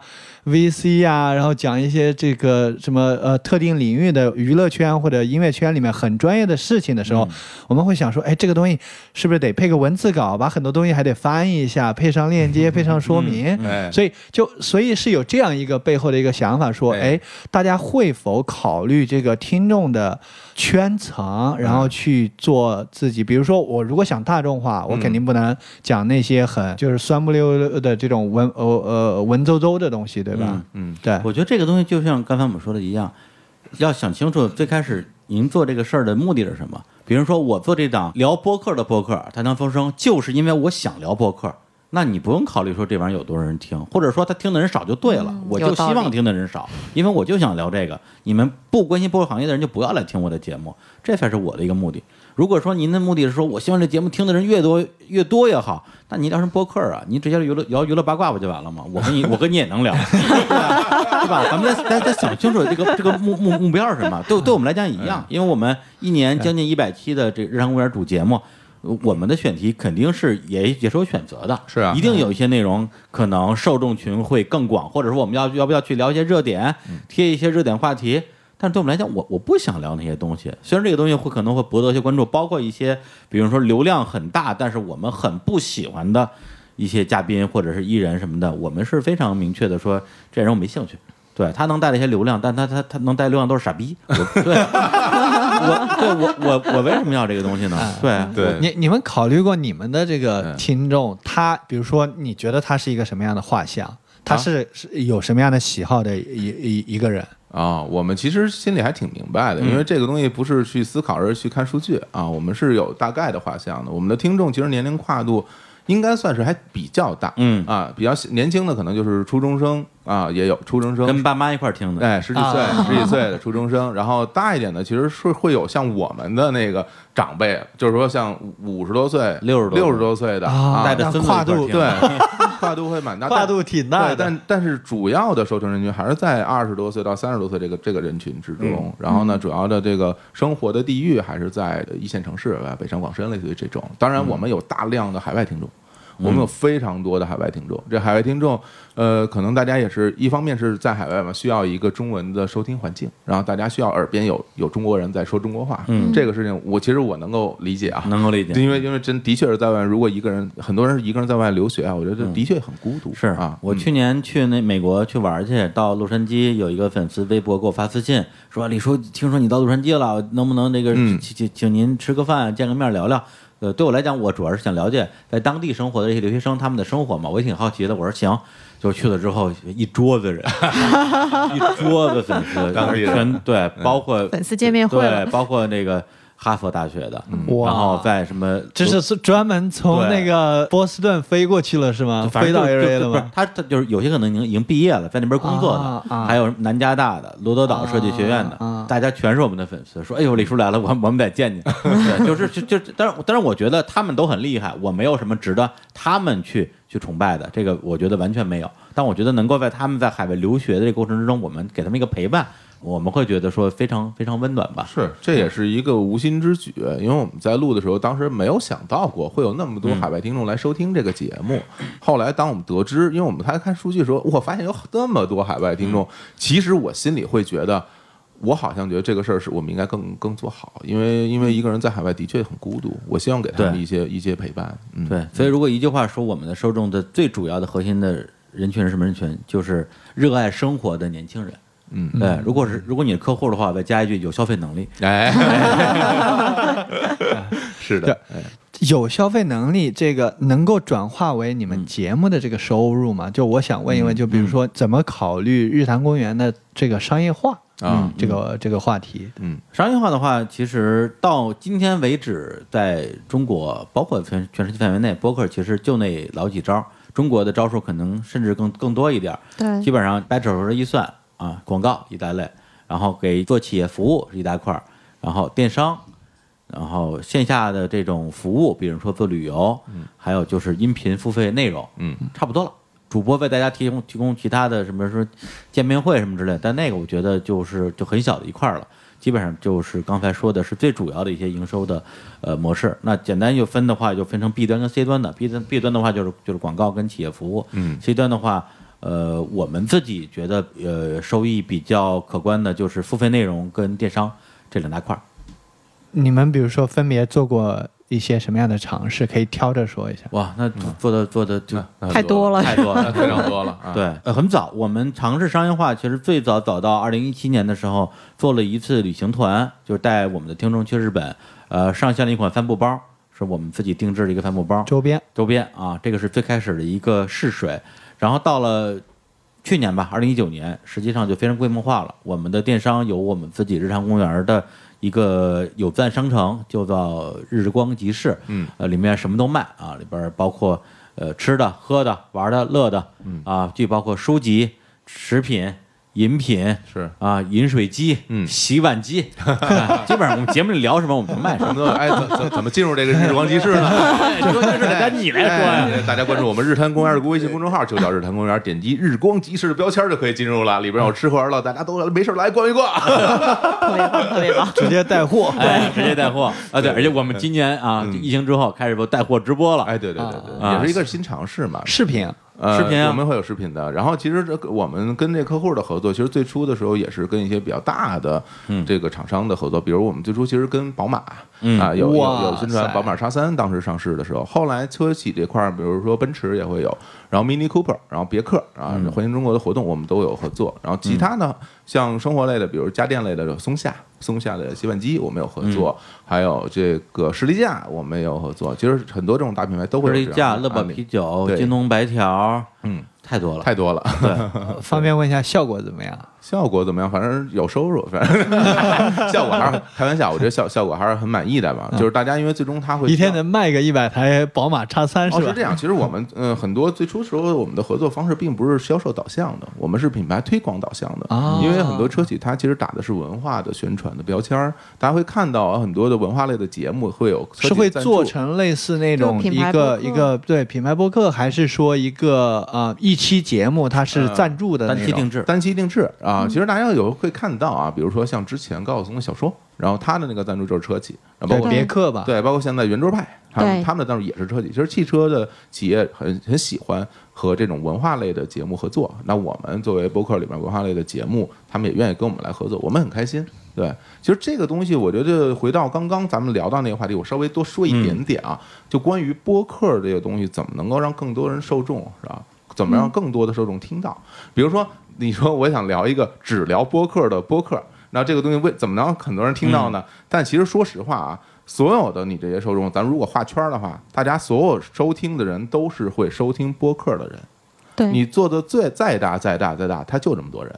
VC 啊，然后讲一些这个什么呃特定领域的娱乐圈或者音乐圈里面很专业的事情的时候，我们会想说，哎，这个东西是不是得配个文字稿，把很多东西还得翻译一下，配上链接，配上说明，哎所以就所以是有这样一个背后的一个想法，说，哎。哎，大家会否考虑这个听众的圈层，然后去做自己？比如说，我如果想大众化，我肯定不能讲那些很就是酸不溜溜的这种文呃呃文绉绉的东西，对吧？嗯对，我觉得这个东西就像刚才我们说的一样，要想清楚最开始您做这个事儿的目的是什么。比如说，我做这档聊播客的播客《谈谈风声》，就是因为我想聊播客。那你不用考虑说这玩意儿有多少人听，或者说他听的人少就对了，嗯我就希望听的人少，因为我就想聊这个。你们不关心播客行业的人就不要来听我的节目，这才是我的一个目的。如果说您的目的是说我希望这节目听的人越多越多越好，那您聊什么播客啊？您直接娱乐聊娱乐八卦不就完了吗？我跟你 我跟你也能聊，对吧？咱们再再再想清楚这个这个目目目标是什么？对对我们来讲也一样，因为我们一年将近一百期的这日常公园主节目。呃我们的选题肯定是也也是有选择的，是啊一定有一些内容可能受众群会更广，或者说我们要要不要去聊一些热点，贴一些热点话题。但是对我们来讲，我我不想聊那些东西。虽然这个东西会可能会博得一些关注，包括一些比如说流量很大，但是我们很不喜欢的一些嘉宾或者是艺人什么的，我们是非常明确的说，这人我没兴趣。对他能带来一些流量，但他他他能带流量都是傻逼。我对，我对我我我为什么要这个东西呢？对对你你们考虑过你们的这个嗯听众，他比如说你觉得他是一个什么样的画像？他是是有什么样的喜好的一一一个人？啊，我们其实心里还挺明白的，因为这个东西不是去思考，而是去看数据啊。我们是有大概的画像的。我们的听众其实年龄跨度应该算是还比较大，嗯啊，比较年轻的可能就是初中生啊，也有初中生，跟爸妈一块儿听的。哎，十几岁、十几岁的初中生，然后大一点的，其实是会有像我们的那个长辈，就是说像五十多岁、六十多六十多岁的啊带着孙子跨度对，跨度会蛮大，跨度挺大的，但但是主要的受众人群还是在二十多岁到三十多岁这个这个人群之嗯中。然后呢，主要的这个生活的地域还是在一线城市，啊，北上广深类似于这种。当然，我们有大量的海外听众。我们有非常多的海外听众，这海外听众，呃，可能大家也是一方面是在海外嘛，需要一个中文的收听环境，然后大家需要耳边有有中国人在说中国话，嗯这个事情我其实我能够理解啊，能够理解。因为因为真的确是在外，如果一个人，很多人是一个人在外留学啊，我觉得的确很孤独。是啊，嗯我去年去那美国去玩去，到洛杉矶有一个粉丝微博给我发私信说：“李叔，听说你到洛杉矶了，能不能那个嗯请请请您吃个饭，见个面聊聊？”呃，对我来讲，我主要是想了解在当地生活的这些留学生他们的生活嘛，我也挺好奇的。我说行，就去了之后一桌子人，一桌子粉丝，当地人全对，包括粉丝见面会对，包括那个哈佛大学的，哇然后在什么这是是专门从那个波士顿飞过去了是吗？飞到反正就 LA 就不是了吗？他他就是有些可能已经已经毕业了，在那边工作的，啊啊还有南加大的、罗德岛设计学院的，啊啊大家全是我们的粉丝，说：“哎呦，李叔来了，我 我们得见见。”对，就是就就，但是但是我觉得他们都很厉害，我没有什么值得他们去去崇拜的，这个我觉得完全没有。但我觉得能够在他们在海外留学的这个过程之中，我们给他们一个陪伴，我们会觉得说非常非常温暖吧。是，这也是一个无心之举，因为我们在录的时候，当时没有想到过会有那么多海外听众来收听这个节目。后来，当我们得知，因为我们在看数据的时候，我发现有那么多海外听众，其实我心里会觉得。我好像觉得这个事儿是我们应该更更做好，因为因为一个人在海外的确很孤独，我希望给他们一些一些陪伴。嗯，对，所以如果一句话说，我们的受众的最主要的核心的人群是什么人群？就是热爱生活的年轻人。嗯，对，如果是如果你是客户的话，再加一句有消费能力。哎，是的，哎。有消费能力，这个能够转化为你们节目的这个收入吗？就我想问一问，就比如说怎么考虑日坛公园的这个商业化啊，这个这个话题？嗯。商业化的话，其实到今天为止，在中国，包括全全世界范围内，播客其实就那老几招。中国的招数可能甚至更更多一点儿，对。基本上掰手头的预算啊，广告一大类，然后给做企业服务是一大块儿，然后电商，然后线下的这种服务，比如说做旅游，还有就是音频付费内容，嗯，差不多了。主播为大家提供提供其他的什么说见面会什么之类，但那个我觉得就是就很小的一块儿了，基本上就是刚才说的是最主要的一些营收的呃模式。那简单就分的话，就分成 B 端跟 C 端的。B 端 B 端的话就是就是广告跟企业服务，嗯，C 端的话。呃，我们自己觉得，呃，收益比较可观的就是付费内容跟电商这两大块儿。你们比如说分别做过一些什么样的尝试？可以挑着说一下。哇，那做的做的就太多了太多了，那非常多了 啊。对，呃，很早，我们尝试商业化，其实最早早到二零一七年的时候，做了一次旅行团，就是带我们的听众去日本，呃，上线了一款帆布包，是我们自己定制的一个帆布包周边周边啊，这个是最开始的一个试水，然后到了去年吧，二零一九年，实际上就非常规模化了。我们的电商有我们自己日常公园的一个有赞商城，就叫日光集市，嗯，呃，里面什么都卖啊，里边包括呃吃的、喝的、玩的、乐的，嗯。啊，既包括书籍、食品、饮品，是啊，饮水机，嗯洗碗机，啊 基本上我们节目里聊什么我们就卖什么。哎，怎怎怎么进入这个日光集市呢？你 说这是得你来说呀。哎大家关注我们日坛公园的微信公众号，就叫日坛公园，点击日光集市的标签就可以进入了，里边有吃喝玩乐，大家都没事来逛一逛。特别棒，特别棒。直接带货，哎，直接带货啊！对，而且我们今年啊，嗯疫情之后开始不带货直播了。哎，对对对对，啊也是一个新尝试嘛。视频呃，视频啊。我们会有视频的。然后其实这个我们跟这客户的合作，其实最初的时候也是跟一些比较大的嗯。这个厂商的合作，比如我们最初其实跟宝马嗯。啊有有有宣传宝马叉三当时上市的时候，后来车企这块儿，比如说奔驰也会有，然后 Mini Cooper，然后别克啊，嗯环球中国的活动我们都有合作。然后其他呢像生活类的，比如家电类的松下。松下的洗碗机我们有合作，嗯还有这个士力架我们也有合作。其实很多这种大品牌都会士力架、乐宝案例啤酒、京东白条，嗯，太多了。太多了。对，方便问一下效果怎么样？效果怎么样？反正有收入，反正 效果还是开玩笑，我觉得效效果还是很满意的吧。就是大家因为最终他会一天能卖个一百台宝马叉三是吧？哦是这样，其实我们嗯、呃很多最初时候我们的合作方式并不是销售导向的，我们是品牌推广导向的。啊因为很多车企它其实打的是文化的宣传的标签儿，大家会看到啊很多的文化类的节目会有是会做成类似那种一个一个对品牌播客，还是说一个呃一期节目它是赞助的那种？单期定制。单期定制啊，其实大家有会看到啊，比如说像之前高晓松的小说，然后他的那个赞助就是车企，然后包括别克吧，对，包括现在圆桌派，他们他们的赞助也是车企。其实汽车的企业很很喜欢和这种文化类的节目合作。那我们作为播客里面文化类的节目，他们也愿意跟我们来合作，我们很开心。对，其实这个东西，我觉得回到刚刚咱们聊到那个话题，我稍微多说一点点啊，就关于播客这个东西，怎么能够让更多人受众，是吧？怎么让更多的受众听到？比如说，你说我想聊一个只聊播客的播客，那这个东西为怎么能让很多人听到呢？但其实说实话啊，所有的你这些受众，咱如果画圈儿的话，大家所有收听的人都是会收听播客的人。对，你做的最再大再大再大，他就这么多人。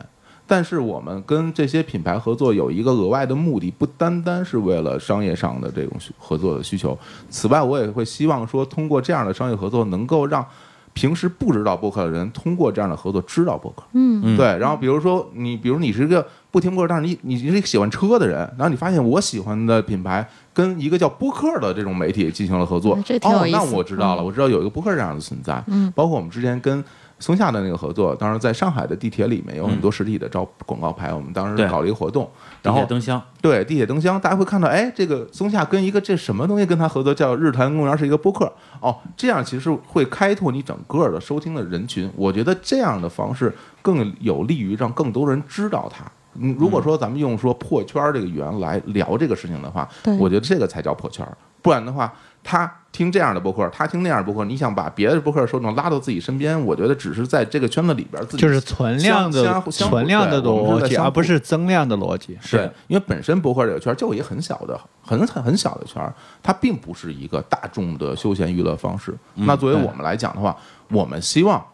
但是我们跟这些品牌合作有一个额外的目的，不单单是为了商业上的这种需合作的需求。此外，我也会希望说，通过这样的商业合作，能够让平时不知道播客的人，通过这样的合作知道播客。嗯，对。然后比如说你，比如你是一个不听播客，但是你你是一个喜欢车的人，然后你发现我喜欢的品牌跟一个叫播客的这种媒体进行了合作嗯，这挺有哦，那我知道了，我知道有一个播客这样的存在。嗯，包括我们之前跟。松下的那个合作，当时在上海的地铁里面有很多实体的招广告牌，我们当时搞了一个活动，然后灯箱，对地铁灯箱，大家会看到，哎，这个松下跟一个这什么东西跟他合作，叫日坛公园是一个播客哦，这样其实会开拓你整个的收听的人群。我觉得这样的方式更有利于让更多人知道它。嗯，如果说咱们用说破圈儿这个语言来聊这个事情的话，我觉得这个才叫破圈儿，不然的话，他听这样的播客，他听那样的播客，你想把别的播客受众拉到自己身边，我觉得只是在这个圈子里边自己就是存量的存量的逻辑，而不是增量的逻辑。是，因为本身博客这个圈儿就一个很小的、很很很小的圈儿，它并不是一个大众的休闲娱乐方式。那作为我们来讲的话，我们希望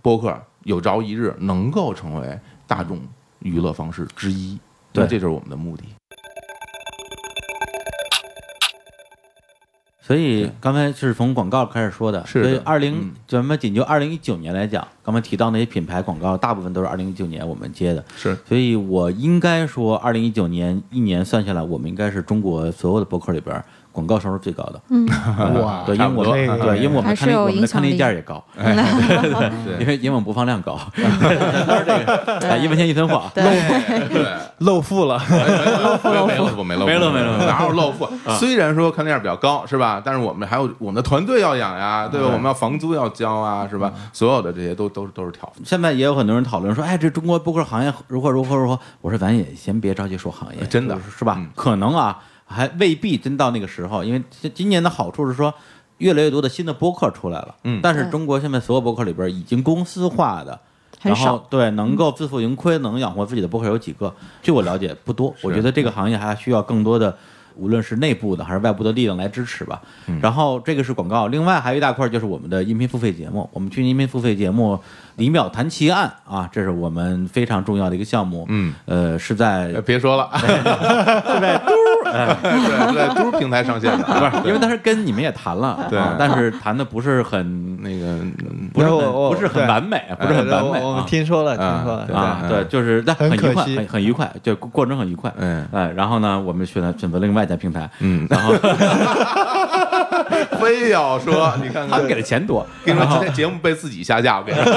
播客有朝一日能够成为大众娱乐方式之一。对。那这就是我们的目的。所以刚才是从广告开始说的，所以二零嗯。咱们仅就二零一九年来讲，刚才提到那些品牌广告，大部分都是二零一九年我们接的，是。所以我应该说，二零一九年一年算下来，我们应该是中国所有的博客里边广告收入最高的。嗯，哇对，因为我们对，因为我们看那我们的看那价儿也高，对因为因为我们播放量高，啊一分钱一分货。对，对，露富了，没露富，没露富，没露富，没露没露哪有露富？虽然说看量比较高，是吧？但是我们还有我们的团队要养呀，对吧？我们要房租要交啊，是吧？所有的这些都都是都是挑。现在也有很多人讨论说，哎，这中国播客行业如何如何如何。我说咱也先别着急说行业，真的就是是吧？嗯可能啊，还未必真到那个时候，因为今年的好处是说，越来越多的新的播客出来了。嗯但是中国现在所有播客里边已经公司化的。然后。对能够自负盈亏、能养活自己的播客有几个？据我了解不多。我觉得这个行业还需要更多的，无论是内部的还是外部的力量来支持吧。嗯然后这个是广告，另外还有一大块就是我们的音频付费节目。我们去年音频付费节目《李淼谈奇案》啊，这是我们非常重要的一个项目。嗯，呃，是在呃别说了，是在嘟儿，哎，对对，都是平台上线的，不是，因为当时跟你们也谈了，对。啊但是谈的不是很那个嗯不是不是很完美，不是很完美我我们啊。听说了，听啊说了，对啊，嗯对，就是但很愉快，很很很愉快，就过程很愉快。嗯。哎，然后呢，我们选择选择另外一家平台，嗯，然后 非要说你看看。他们给的钱多，跟你说，今天节目被自己下架，我跟你说，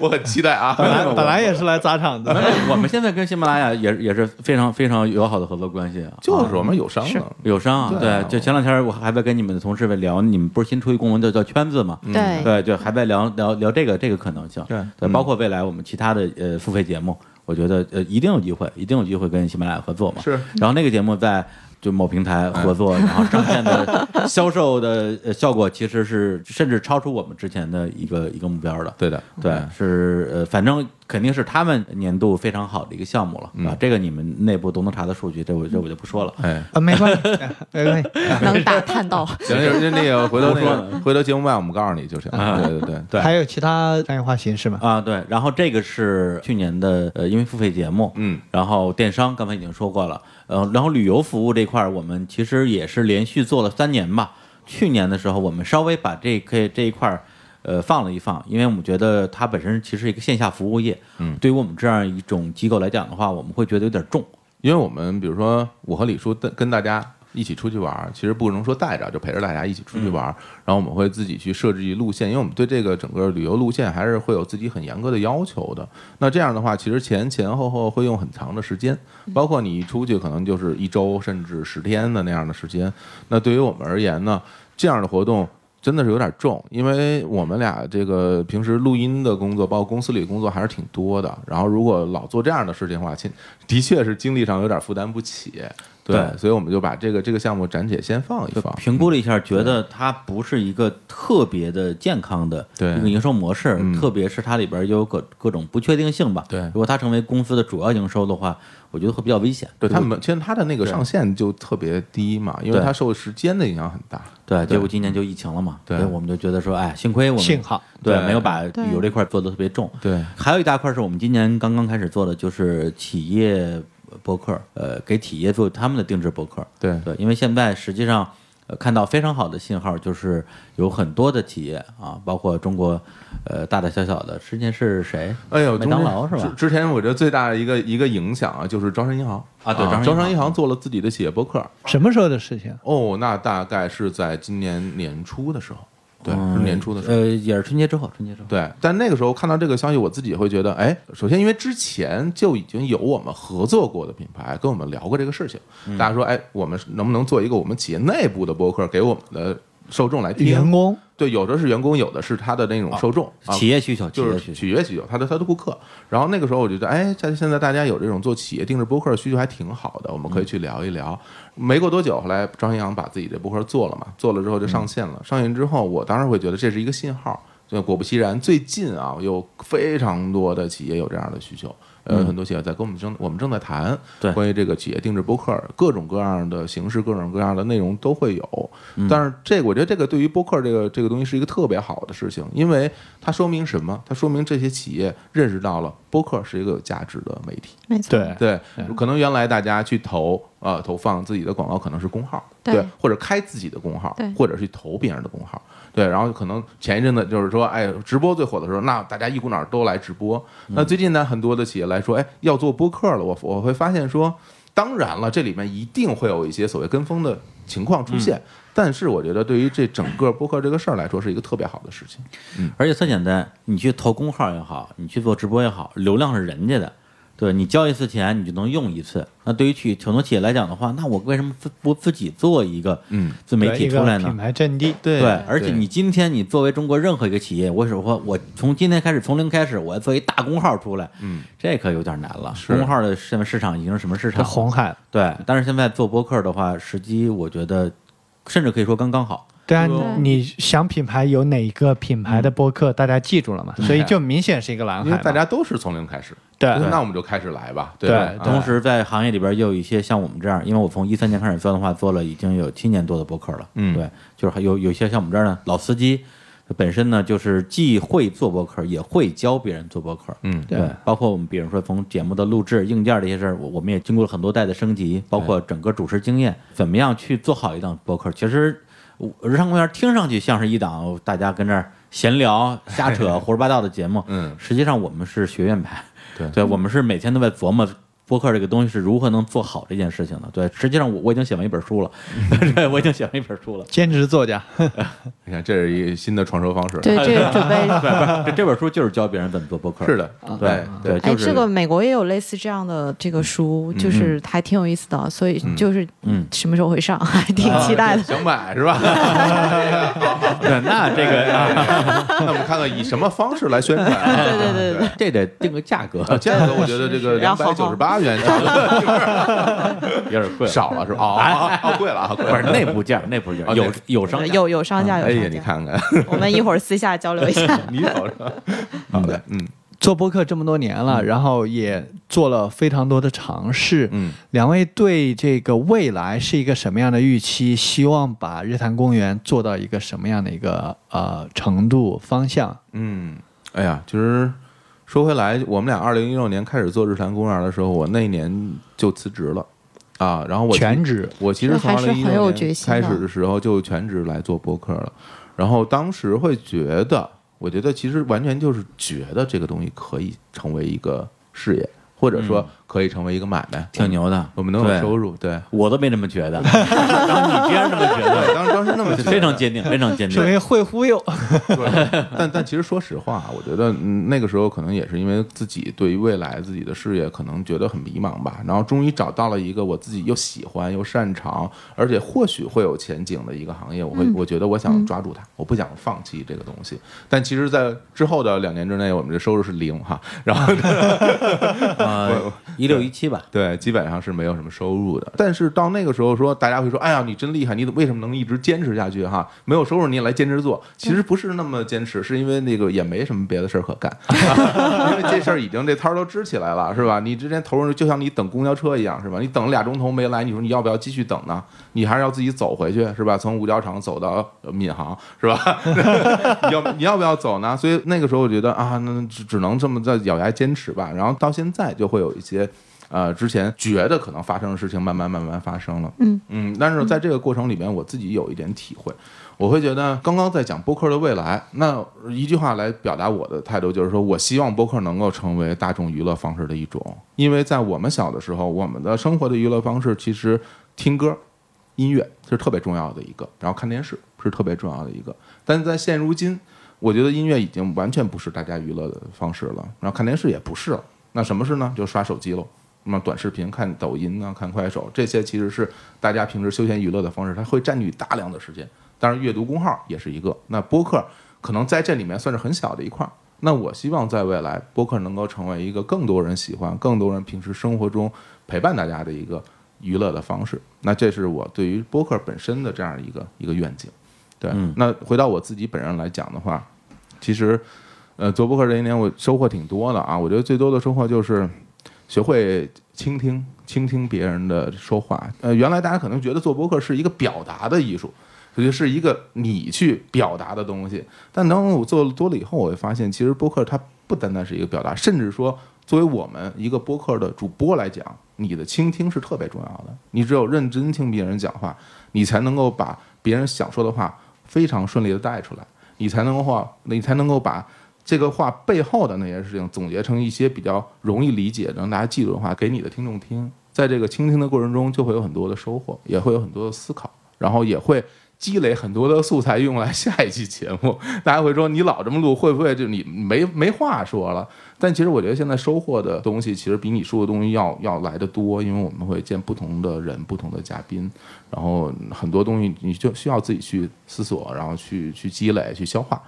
我很期待啊。本来本来也是来砸场的，我们现在跟喜马拉雅也也是非常非常友好的合作关系啊，就是我们友商的，友商啊，对就前两天我还在跟你们的同事在聊，你们不是新出一公文叫叫圈子嘛？对。对，就还在聊聊聊这个这个可能性，对。对，嗯。包括未来我们其他的呃付费节目，我觉得呃一定有机会，一定有机会跟喜马拉雅合作嘛。是，然后那个节目在就某平台合作，然后上线的销售的呃效果其实是甚至超出我们之前的一个一个目标的。对的，对，是呃，反正肯定是他们年度非常好的一个项目了，啊，这个你们内部都能查到数据，这我这我就不说了。哎，啊，没关系，没关系，能打探到，行，就是那个回头说回头节目外我们告诉你就行。啊。对对对，对。还有其他商业化形式吗？啊，对，然后这个是去年的呃，因为付费节目，嗯，然后电商刚才已经说过了，呃，然后旅游服务这块儿我们其实也是连续做了三年吧。去年的时候，我们稍微把这个这一块儿呃放了一放，因为我们觉得它本身其实是一个线下服务业，嗯，对于我们这样一种机构来讲的话，我们会觉得有点重，因为我们比如说我和李叔跟跟大家一起出去玩儿，其实不能说带着，就陪着大家一起出去玩儿。然后我们会自己去设置一路线，因为我们对这个整个旅游路线还是会有自己很严格的要求的。那这样的话，其实前前后后会用很长的时间，包括你出去可能就是一周甚至十天的那样的时间。那对于我们而言呢，这样的活动。真的是有点重，因为我们俩这个平时录音的工作，包括公司里工作还是挺多的。然后如果老做这样的事情的话，亲的确是精力上有点负担不起。对，对所以我们就把这个这个项目暂且先放一放。评估了一下，觉得它不是一个特别的健康的对一个营收模式，嗯特别是它里边有各各种不确定性吧。对如果它成为公司的主要营收的话，我觉得会比较危险。对他们，其实它的那个上限就特别低嘛，因为它受时间的影响很大。对，结果今年就疫情了嘛，对所以我们就觉得说，哎，幸亏我们幸好对对没有把旅游这块做的特别重。对，还有一大块是我们今年刚刚开始做的，就是企业博客，呃，给企业做他们的定制博客。对对，因为现在实际上。呃，看到非常好的信号，就是有很多的企业啊，包括中国，呃，大大小小的，之前是谁？哎呦，麦当劳是吧之之前我觉得最大的一个一个影响啊，就是招商银行啊对招商银行做了自己的企业博客。什么时候的事情？哦，那大概是在今年年初的时候，对，是年初的时候。呃，也是春节之后，春节之后。对，但那个时候看到这个消息，我自己会觉得，哎，首先因为之前就已经有我们合作过的品牌跟我们聊过这个事情，嗯大家说，哎，我们能不能做一个我们企业内部的博客，给我们的受众来听？员工对，有的是员工，有的是他的那种受众，啊企业需求，就是企业需求。他的他的顾客。然后那个时候我觉得，哎，在现在大家有这种做企业定制播客的需求还挺好的，我们可以去聊一聊。没过多久，后来张一阳把自己的播客做了嘛，做了之后就上线了。上线之后，我当时会觉得这是一个信号。就果不其然，最近啊，有非常多的企业有这样的需求，呃，很多企业在跟我们正我们正在谈，对关于这个企业定制播客，各种各样的形式、各种各样的内容都会有。嗯但是这个，我觉得这个对于播客这个这个东西是一个特别好的事情，因为它说明什么？它说明这些企业认识到了播客是一个有价值的媒体。没错，对对，可能原来大家去投呃投放自己的广告，可能是公号，对或者开自己的公号对，或者是投别人的公号，对，然后可能前一阵子就是说，哎，直播最火的时候，那大家一股脑儿都来直播。那最近呢，很多的企业来说，哎，要做播客了，我我会发现说，当然了，这里面一定会有一些所谓跟风的情况出现。但是我觉得，对于这整个播客这个事儿来说，是一个特别好的事情。而且特简单，你去投公号也好，你去做直播也好，流量是人家的，对你交一次钱，你就能用一次。那对于企很多企业来讲的话，那我为什么不不自己做一个嗯自媒体出来呢品？牌阵地，对对，而且你今天你作为中国任何一个企业，我说我从今天开始从零开始，我要做一大公号出来，嗯，这可有点难了。是公号的现在市场已经是什么市场？红海。对，但是现在做播客的话，时机我觉得甚至可以说刚刚好。对啊，对你你想品牌有哪一个品牌的播客，大家记住了嘛？所以就明显是一个蓝因为海。大家都是从零开始，对那我们就开始来吧，对同时，在行业里边也有一些像我们这样，因为我从一三年开始做的话，做了已经有七年多的播客了。嗯对，就是还有有些像我们这样的老司机，本身呢就是既会做播客，也会教别人做播客。嗯，对，包括我们比如说从节目的录制、硬件这些事儿，我我们也经过了很多代的升级，包括整个主持经验，怎么样去做好一档播客。其实，我日常公园听上去像是一档大家跟这儿闲聊、瞎扯、胡说八道的节目，嗯实际上我们是学院派，对对，我们是每天都在琢磨。播客这个东西是如何能做好这件事情的？对，实际上我我已经写完一本书了，对，我已经写完一本书了。兼职作家，你看，这是一个新的创收方式。对这个准备。这这本书就是教别人怎么做播客。是的，对对，哎，就是这个美国也有类似这样的这个书，就是还挺有意思的，所以就是嗯什么时候会上，还挺期待的。想买是吧？对，那这个啊，那我们看看以什么方式来宣传啊？对对对对对，这得定个价格，啊，价格我觉得这个两百九十八有点贵，少了是吧？哦，哦贵了 啊，贵不是了。内部价，内部价有有商家有有商家有哎呀，你看看，我们一会儿私下交流一下。你瞅瞅，好的，嗯做播客这么多年了，然后也做了非常多的尝试。嗯，两位对这个未来是一个什么样的预期？希望把日坛公园做到一个什么样的一个呃程度方向？嗯，哎呀，其实说回来，我们俩二零一六年开始做日坛公园的时候，我那一年就辞职了。啊，然后我全职。我其实从二零一六年开始的时候就全职来做播客了，然后当时会觉得，我觉得其实完全就是觉得这个东西可以成为一个事业，或者说可以成为一个买卖，挺牛的，我们能有收入，对，我都没这么觉得，然后你居然这么觉得，当时当时那么觉得。非常坚定，非常坚定。说。明会忽悠。对，但但其实说实话，我觉得嗯那个时候可能也是因为自己对于未来自己的事业可能觉得很迷茫吧，然后终于找到了一个我自己又喜欢又擅长，而且或许会有前景的一个行业，我会我觉得我想抓住它，我不想放弃这个东西。但其实，在之后的两年之内，我们的收入是零哈，然后呃，一六一七吧，对，基本上是没有什么收入的。但是到那个时候说，大家会说：“哎呀，你真厉害，你为什么能一直坚持下去？哈，没有收入你也来坚持做。”其实不是那么坚持，是因为那个也没什么别的事儿可干，因为这事儿已经这摊儿都支起来了，是吧？你之前投入就像你等公交车一样，是吧？你等了俩钟头没来，你说你要不要继续等呢？你还是要自己走回去，是吧？从五角场走到呃闵行，是吧？你 要你要不要走呢？所以那个时候我觉得啊，那只只能这么在咬牙坚持吧。然后到现在就会有一些。呃，之前觉得可能发生的事情，慢慢慢慢发生了。嗯嗯，但是在这个过程里面，我自己有一点体会。我会觉得，刚刚在讲播客的未来，那一句话来表达我的态度，就是说我希望播客能够成为大众娱乐方式的一种。因为在我们小的时候，我们的生活的娱乐方式其实听歌、音乐是特别重要的一个，然后看电视是特别重要的一个。但是在现如今，我觉得音乐已经完全不是大家娱乐的方式了，然后看电视也不是了。那什么是呢？就刷手机喽。那么短视频、看抖音啊、看快手，这些其实是大家平时休闲娱乐的方式，它会占据大量的时间。当然，阅读公号也是一个。那播客可能在这里面算是很小的一块儿。那我希望在未来，播客能够成为一个更多人喜欢、更多人平时生活中陪伴大家的一个娱乐的方式。那这是我对于播客本身的这样一个一个愿景。对，那回到我自己本人来讲的话，其实，呃，做播客这一年我收获挺多的啊。我觉得最多的收获就是。学会倾听，倾听别人的说话。呃，原来大家可能觉得做播客是一个表达的艺术，我觉得是一个你去表达的东西。但当我做多了以后，我会发现，其实播客它不单单是一个表达，甚至说，作为我们一个播客的主播来讲，你的倾听是特别重要的。你只有认真听别人讲话，你才能够把别人想说的话非常顺利的带出来，你才能够话，你才能够把。这个话背后的那些事情，总结成一些比较容易理解、让大家记住的话，给你的听众听。在这个倾听的过程中，就会有很多的收获，也会有很多的思考，然后也会积累很多的素材，用来下一期节目。大家会说，你老这么录，会不会就你没 没话说了？但其实我觉得，现在收获的东西，其实比你说的东西要要来的多，因为我们会见不同的人、不同的嘉宾，然后很多东西你就需要自己去思索，然后去去积累、去消化。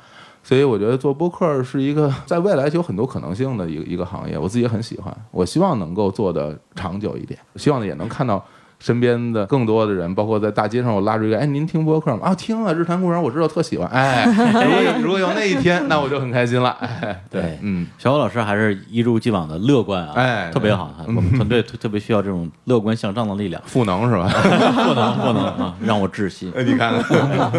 所以我觉得做播客是一个 在未来就有很多可能性的一个一个行业，我自己也很喜欢。我希望能够做的长久一点，希望也能看到身边的更多的人，包括在大街上我拉住一个，哎，您听播客吗？啊，听啊，日坛公园，我知道特喜欢。哎，如果有如果有那一天，那我就很开心了。哎，对，嗯，小欧老师还是一如既往的乐观啊，哎特别好。我们 团队特特别需要这种乐观向上的力量，赋能是吧？赋能赋能啊，让我窒息。你看看，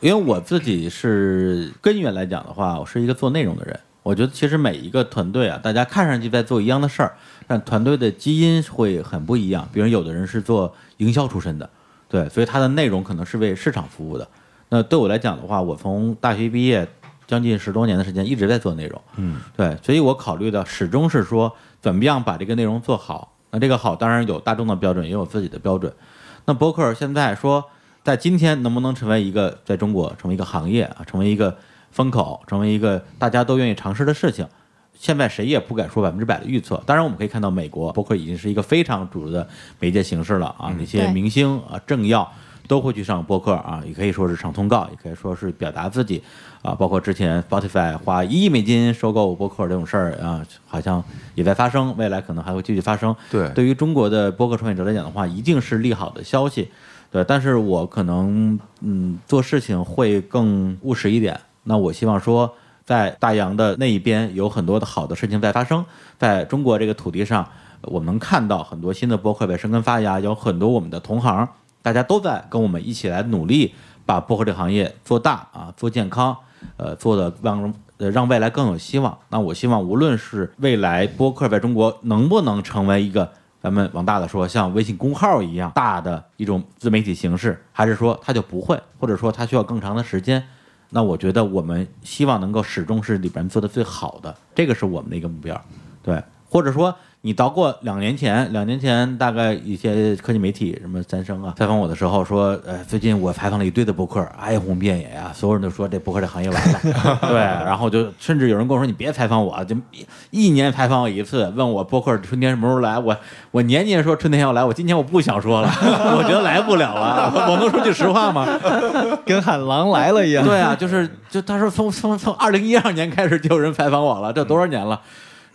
因为我自己是根源来讲的话，我是一个做内容的人。我觉得其实每一个团队啊，大家看上去在做一样的事儿，但团队的基因会很不一样。比如有的人是做营销出身的，对，所以他的内容可能是为市场服务的。那对我来讲的话，我从大学毕业将近十多年的时间一直在做内容，嗯，对，所以我考虑的始终是说怎么样把这个内容做好。那这个好当然有大众的标准，也有自己的标准。那博客现在说，在今天能不能成为一个在中国成为一个行业啊，成为一个风口，成为一个大家都愿意尝试的事情？现在谁也不敢说百分之百的预测。当然，我们可以看到美国博客已经是一个非常主流的媒介形式了啊，那些明星啊、政要都会去上博客啊，也可以说是上通告，也可以说是表达自己啊。包括之前 Spotify 花一亿美金收购博客这种事儿啊，好像也在发生，未来可能还会继续发生。对对于中国的博客创业者来讲的话，一定是利好的消息。对，但是我可能嗯做事情会更务实一点。那我希望说，在大洋的那一边有很多的好的事情在发生，在中国这个土地上，我们能看到很多新的播客在生根发芽，有很多我们的同行，大家都在跟我们一起来努力，把播客这个行业做大啊，做健康，呃，做的让呃让未来更有希望。那我希望无论是未来播客在中国能不能成为一个咱们往大的说，像微信公号一样大的一种自媒体形式，还是说它就不会，或者说它需要更长的时间？那我觉得我们希望能够始终是里边做的最好的，这个是我们的一个目标。对，或者说你到过两年前，两年前大概一些科技媒体什么三生啊采访我的时候说，呃，最近我采访了一堆的博客，哀鸿遍野啊、所有人都说这博客这行业完了，对，然后就甚至有人跟我说你别采访我，就一一年采访我一次，问我博客春天什么时候来，我我年年说春天要来，我今年我不想说了，我觉得来不了了，我能说句实话吗？跟喊狼来了一样。对啊，就是就他说从从从二零一二年开始就有人采访我了，这多少年了？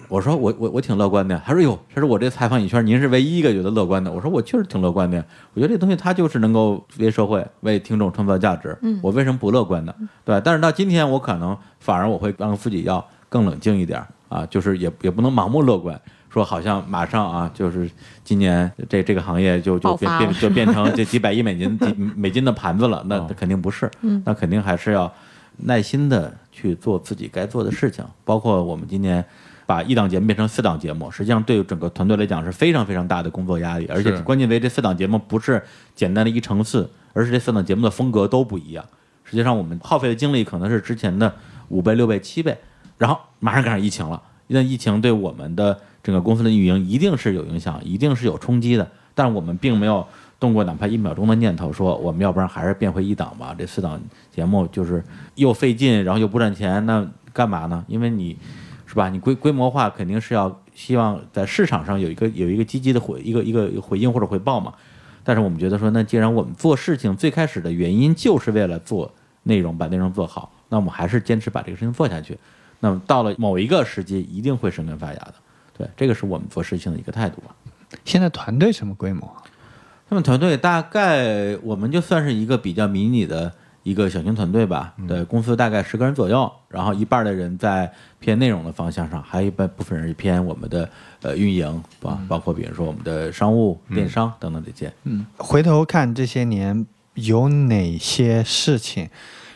我说我我我挺乐观的。他说哟，他说我这采访一圈，您是唯一一个觉得乐观的。我说我确实挺乐观的。我觉得这东西它就是能够为社会、为听众创造价值。嗯，我为什么不乐观呢？对，但是到今天，我可能反而我会让自己要更冷静一点啊，就是也也不能盲目乐观。说好像马上啊，就是今年这这个行业就就变变就变成 这几百亿美金几 美金的盘子了，那肯定不是，那肯定还是要耐心的去做自己该做的事情，包括我们今年把一档节目变成四档节目，实际上对整个团队来讲是非常非常大的工作压力，而且关键为这四档节目不是简单的一乘四，而是这四档节目的风格都不一样。实际上我们耗费的精力可能是之前的五倍、六倍、七倍，然后马上赶上疫情了，那疫情对我们的整个公司的运营一定是有影响，一定是有冲击的，但是我们并没有动过哪怕一秒钟的念头，说我们要不然还是变回一档吧。这四档节目就是又费劲，然后又不赚钱，那干嘛呢？因为你是吧？你规规模化肯定是要希望在市场上有一个有一个积极的回一个一个回应或者回报嘛。但是我们觉得说，那既然我们做事情最开始的原因就是为了做内容，把内容做好，那我们还是坚持把这个事情做下去。那么到了某一个时机，一定会生根发芽的。对，这个是我们做事情的一个态度吧。现在团队什么规模？他们团队大概我们就算是一个比较迷你的一个小型团队吧，对，公司大概十个人左右，然后一半的人在偏内容的方向上，还有一半部分人是偏我们的呃运营，包包括比如说我们的商务、电商等等这些。嗯，回头看这些年有哪些事情，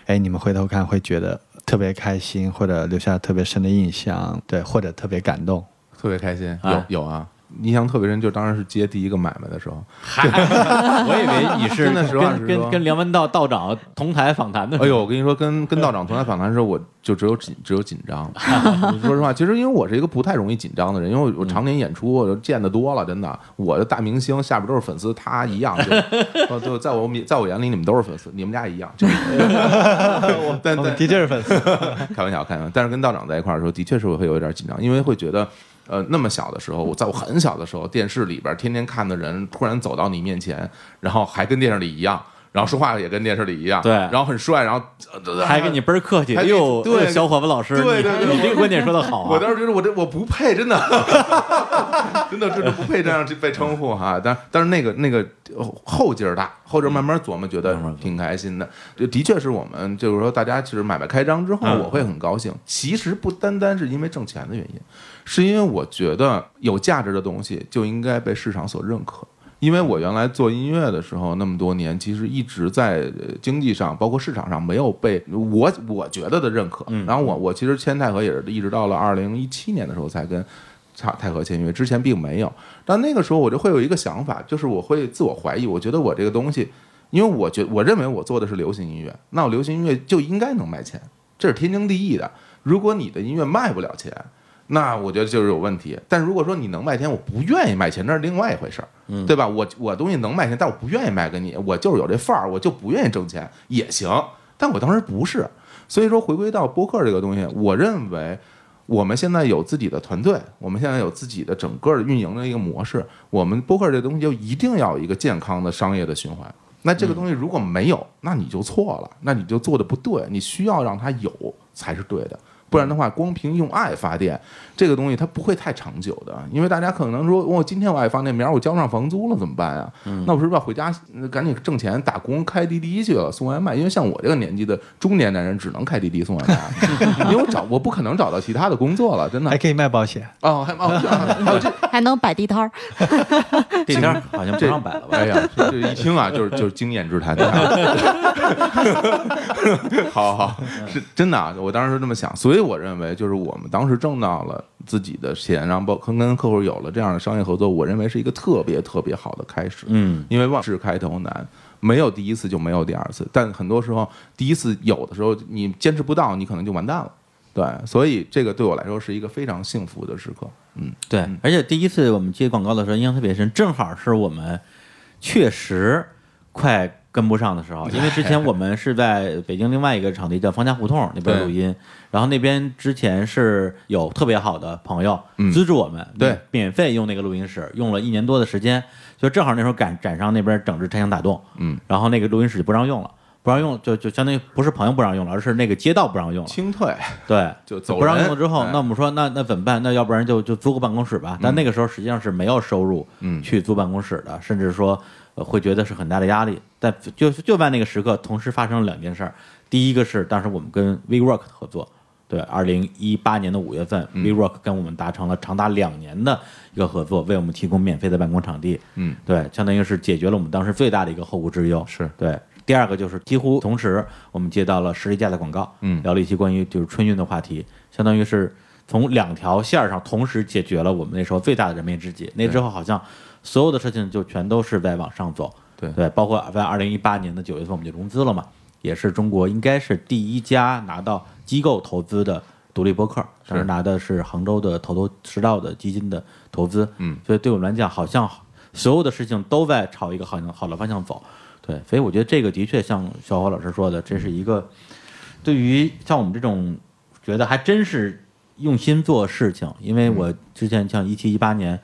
哎，你们回头看会觉得特别开心，或者留下特别深的印象，对，或者特别感动。特别开心，啊。有有啊，印象特别深，就当时是接第一个买卖的时候，我以为你是真的实话跟实跟跟梁文道道长同台访谈的时候。哎呦，我跟你说，跟跟道长同台访谈的时候，我就只有紧只有紧张。说实话，其实因为我是一个不太容易紧张的人，因为我我常年演出，我见的多了，真的，我的大明星下边都是粉丝，他一样，就呃 就在我在我眼里，你们都是粉丝，你们俩一样。就但但的确是粉丝，开玩笑，开玩笑。但是跟道长在一块儿的时候，的确是会有一点紧张，因为会觉得，呃，那么小的时候，我在我很小的时候，电视里边天天看的人，突然走到你面前，然后还跟电视里一样，然后说话也跟电视里一样，对然后很帅，然后呃还跟你倍儿客气，还哎呦，对小伙子老师，对对对你你这个观点说的好啊！我当时觉得我这我不配，真的，真的真的不配这样去被称呼哈。但但是那个那个呃后劲儿大，后劲儿慢慢琢磨，觉得挺开心的。就的确是我们就是说，大家其实买卖开张之后，嗯我会很高兴。其实不单单是因为挣钱的原因，是因为我觉得有价值的东西就应该被市场所认可。因为我原来做音乐的时候那么多年，其实一直在呃经济上，包括市场上没有被我我觉得的认可。嗯然后我我其实签泰和也是一直到了二零一七年的时候才跟泰泰和签约，之前并没有。但那个时候我就会有一个想法，就是我会自我怀疑，我觉得我这个东西，因为我觉我认为我做的是流行音乐，那我流行音乐就应该能卖钱，这是天经地义的。如果你的音乐卖不了钱，那我觉得就是有问题。但如果说你能卖钱，我不愿意卖钱，那是另外一回事儿，嗯对吧？我我东西能卖钱，但我不愿意卖给你，我就是有这范儿，我就不愿意挣钱也行。但我当时不是，所以说回归到播客这个东西，我认为我们现在有自己的团队，我们现在有自己的整个运营的一个模式，我们播客这东西就一定要有一个健康的商业的循环。那这个东西如果没有，那你就错了，那你就做的不对，你需要让它有才是对的。不然的话，光凭用爱发电这个东西，它不会太长久的。因为大家可能说，我、今天我爱发电，明儿我交不上房租了怎么办呀？那我是不是要回家呃赶紧挣钱打工开滴滴去了，送外卖？因为像我这个年纪的中年男人，只能开滴滴送外卖，因为我找我不可能找到其他的工作了，真的还。可以卖保险。哦，还哦，还有这 还能摆地摊儿，这天好像不这让摆了吧？哎呀，这这一听啊，就是就是经验之谈。好好，是真的啊！我当时是这么想，所以我认为，就是我们当时挣到了自己的钱，然后包跟跟客户有了这样的商业合作，我认为是一个特别特别好的开始。嗯，因为万事开头难，没有第一次就没有第二次，但很多时候第一次有的时候你坚持不到，你可能就完蛋了。对，所以这个对我来说是一个非常幸福的时刻。嗯，对，而且第一次我们接广告的时候印象特别深，正好是我们确实快跟不上的时候，因为之前我们是在北京另外一个场地叫方家胡同那边录音，然后那边之前是有特别好的朋友嗯。资助我们，对，免费用那个录音室，用了一年多的时间，就正好那时候赶赶上那边整治拆墙打洞，嗯，然后那个录音室就不让用了。不让用，就就相当于不是朋友不让用了，而是那个街道不让用了。清退。对，就走不让用了之后，哎。那我们说，那那怎么办？那要不然就就租个办公室吧。但那个时候实际上是没有收入，嗯。去租办公室的，甚至说、呃、会觉得是很大的压力。但就就在那个时刻，同时发生了两件事儿。第一个是当时我们跟 WeWork 合作，对，二零一八年的五月份、嗯 w e w o r k 跟我们达成了长达两年的一个合作，为我们提供免费的办公场地。嗯，对，相当于是解决了我们当时最大的一个后顾之忧。是对。第二个就是几乎同时，我们接到了十里架的广告，嗯聊了一些关于就是春运的话题，相当于是从两条线儿上同时解决了我们那时候最大的燃眉之急。那之后好像所有的事情就全都是在往上走，对。对，包括在二零一八年的九月份我们就融资了嘛，也是中国应该是第一家拿到机构投资的独立播客，当时拿的是杭州的头头是道的基金的投资，嗯，所以对我们来讲，好像所有的事情都在朝一个好像好的方向走，对，所以我觉得这个的确像小伙老师说的，这是一个对于像我们这种觉得还真是用心做事情，因为我之前像一七一八年。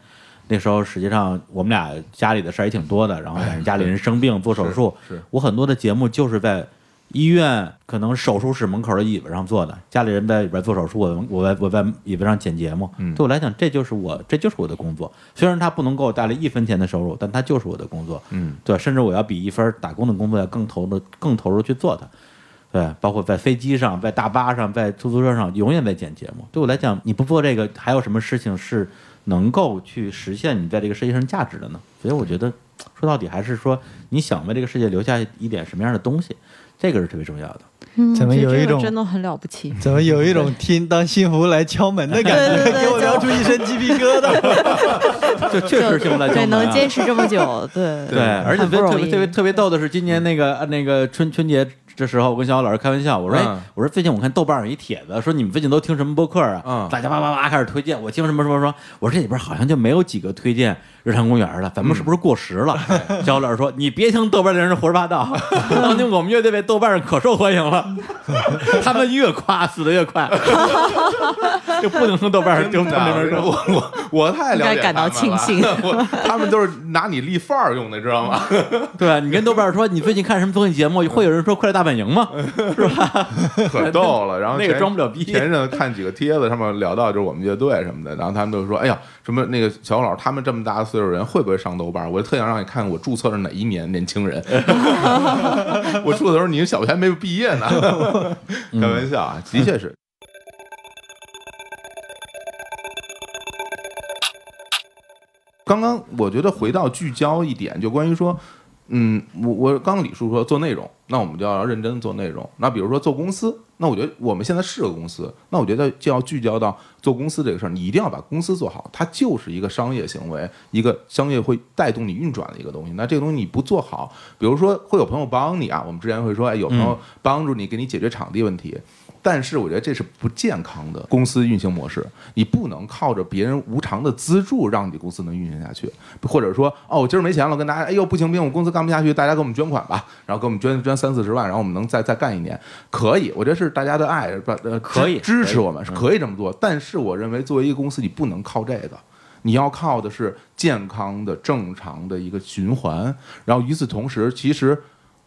那时候实际上我们俩家里的事儿也挺多的，然后赶上家里人生病做手术，是是我很多的节目就是在医院可能手术室门口的椅子上做的，家里人在里边做手术，我我在我在椅子上剪节目，嗯对我来讲这就是我这就是我的工作，虽然它不能给我带来一分钱的收入，但它就是我的工作，嗯，对，甚至我要比一份打工的工作要更投入更投入去做它。对，包括在飞机上、在大巴上、在出租车上，永远在剪节目。对我来讲，你不做这个，还有什么事情是能够去实现你在这个世界上价值的呢？所以我觉得，说到底还是说，你想为这个世界留下一点什么样的东西，这个是特别重要的。嗯，怎么有一种真的很了不起？怎么有一种听当幸福来敲门的感觉，对对对 给我聊出一身鸡皮疙瘩。就确实幸福来对，敲门啊能坚持这么久，对对，而且特别特别特别逗的是，今年那个呃那个春春节这时候，我跟小老师开玩笑，我说、我说最近我看豆瓣上有一帖子，说你们最近都听什么播客啊？嗯大家叭叭叭开始推荐，我听什么什么什么，我说这里边好像就没有几个推荐日常公园的，咱们是不是过时了？小老师说，你别听豆瓣的人胡说八道，当年我们乐队被豆瓣上可受欢迎了，他们越夸死的越快，就不能从豆瓣上丢真他们那边的，说。我我我太了解应该感到庆幸我他们都是拿你立范儿用的，知道吗？对啊，你跟豆瓣说你最近看什么综艺节目，会有人说《快乐大本营》吗？是吧？可逗了。然后那个前装不了逼前阵子看几个帖子，上面聊到就是我们乐队什么的，然后他们就说：“哎呀，什么那个小老他们这么大的岁数人会不会上豆瓣？我特想让你看看我注册是哪一年年轻人。我注册的时候你小学还没有毕业呢，开玩笑啊，的确是。”刚刚我觉得回到聚焦一点，就关于说，嗯，我我刚刚李叔说做内容，那我们就要认真做内容。那比如说做公司，那我觉得我们现在是个公司，那我觉得就要聚焦到做公司这个事儿，你一定要把公司做好，它就是一个商业行为，一个商业会带动你运转的一个东西。那这个东西你不做好，比如说会有朋友帮你啊，我们之前会说，哎，有朋友帮助你，给你解决场地问题。但是我觉得这是不健康的公司运行模式，你不能靠着别人无偿的资助让你公司能运行下去，或者说哦，我今儿没钱了，跟大家哎呦不行不行，我公司干不下去，大家给我们捐款吧，然后给我们捐捐三四十万，然后我们能再再干一年，可以，我觉得是大家的爱，把呃可以支支持我们是可以这么做，但是我认为作为一个公司，你不能靠这个。你要靠的是健康的、正常的一个循环，然后与此同时，其实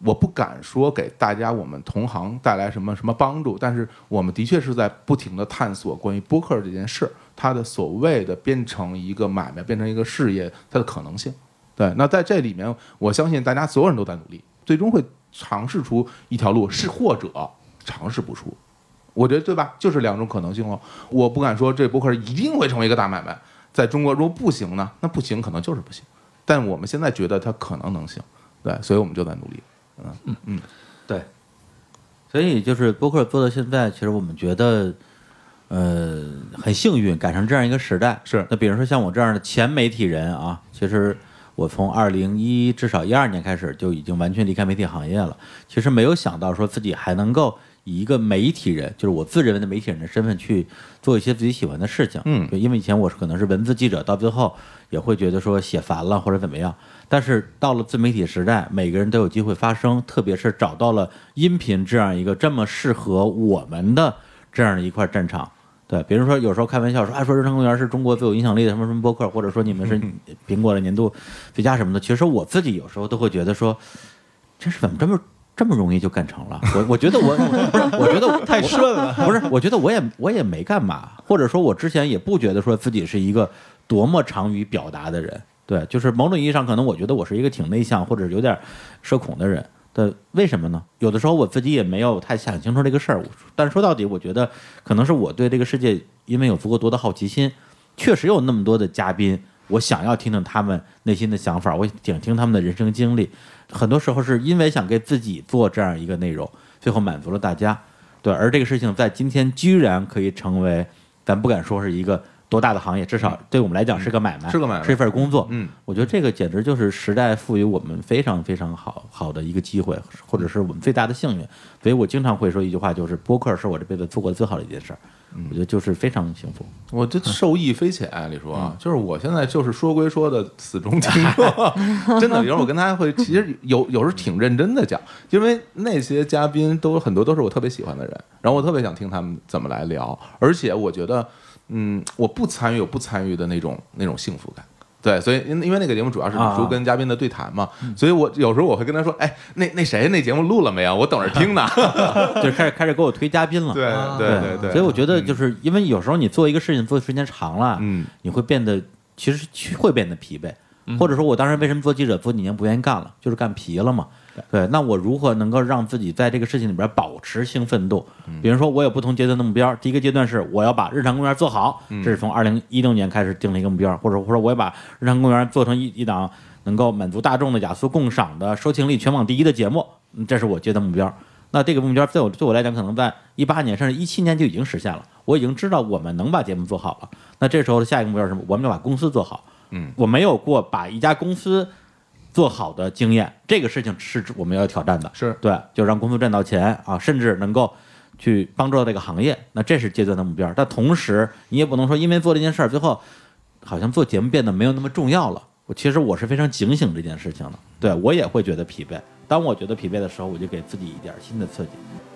我不敢说给大家我们同行带来什么什么帮助，但是我们的确是在不停的探索关于播客这件事，它的所谓的变成一个买卖，变成一个事业，它的可能性。对，那在这里面，我相信大家所有人都在努力，最终会尝试出一条路，是或者尝试不出。我觉得对吧？就是两种可能性喽。我不敢说这播客一定会成为一个大买卖，在中国如果不行呢，那不行可能就是不行。但我们现在觉得它可能能行，对，所以我们就在努力。对，所以就是播客做到现在，其实我们觉得，呃，很幸运赶上这样一个时代。是那比如说像我这样的前媒体人啊，其实我从二零一至少一二年开始就已经完全离开媒体行业了。其实没有想到说自己还能够以一个媒体人，就是我自认为的媒体人的身份去做一些自己喜欢的事情。嗯对，因为以前我是可能是文字记者，到最后也会觉得说写烦了或者怎么样。但是到了自媒体时代，每个人都有机会发声，特别是找到了音频这样一个这么适合我们的这样的一块战场。对，比如说有时候开玩笑说，啊，说日常公园是中国最有影响力的什么什么播客，或者说你们是苹果的年度最佳什么的。其实我自己有时候都会觉得说，这是怎么这么这么容易就干成了？我我觉得我不是，我觉得我太顺了。不是，我觉得我也我也没干嘛，或者说我之前也不觉得说自己是一个多么长于表达的人。对，就是某种意义上，可能我觉得我是一个挺内向或者有点社恐的人。对，为什么呢？有的时候我自己也没有太想清楚这个事儿。但说到底，我觉得可能是我对这个世界因为有足够多的好奇心，确实有那么多的嘉宾，我想要听听他们内心的想法，我想听他们的人生经历。很多时候是因为想给自己做这样一个内容，最后满足了大家。对，而这个事情在今天居然可以成为，咱不敢说是一个多大的行业，至少对我们来讲是个买卖，是个买卖是一份工作。嗯，我觉得这个简直就是时代赋予我们非常非常好好的一个机会，或者是我们最大的幸运。所以我经常会说一句话，就是播客是我这辈子做过最好的一件事儿。我觉得就是非常幸福。我这受益匪浅，李叔啊，就是我现在就是说归说的死忠听众，真的，有时候我跟大家会，其实有有时候挺认真的讲，因为那些嘉宾都很多都是我特别喜欢的人，然后我特别想听他们怎么来聊，而且我觉得，嗯，我不参与有不参与的那种那种幸福感。对，所以因因为那个节目主要是李叔跟嘉宾的对谈嘛，所以我有时候我会跟他说，哎，那那谁那节目录了没有？我等着听呢。就开始开始给我推嘉宾了。对对对对，所以我觉得就是因为有时候你做一个事情做的时间长了，嗯，你会变得其实会变得疲惫，或者说我当时为什么做记者做几年不愿意干了，就是干疲了嘛。对，那我如何能够让自己在这个事情里边保持兴奋度？比如说，我有不同阶段的目标。第一个阶段是我要把日常公园做好，这是从二零一六年开始定了一个目标，或者或者我要把日常公园做成一一档能够满足大众的雅俗共赏的收听率全网第一的节目，嗯这是我阶段目标。那这个目标对我对我来讲，可能在一八年甚至一七年就已经实现了。我已经知道我们能把节目做好了。那这时候的下一个目标是什么？我们要把公司做好。嗯，我没有过把一家公司做好的经验，这个事情是我们要挑战的。是对，就让公司赚到钱啊，甚至能够去帮助到这个行业。那这是阶段的目标。但同时，你也不能说因为做这件事儿，最后好像做节目变得没有那么重要了。我其实我是非常警醒这件事情的，对我也会觉得疲惫。当我觉得疲惫的时候，我就给自己一点新的刺激，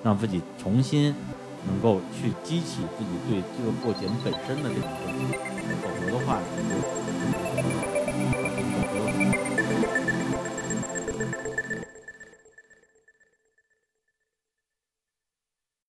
让自己重新能够去激起自己对这个做节目本身的这种热情。否则的话，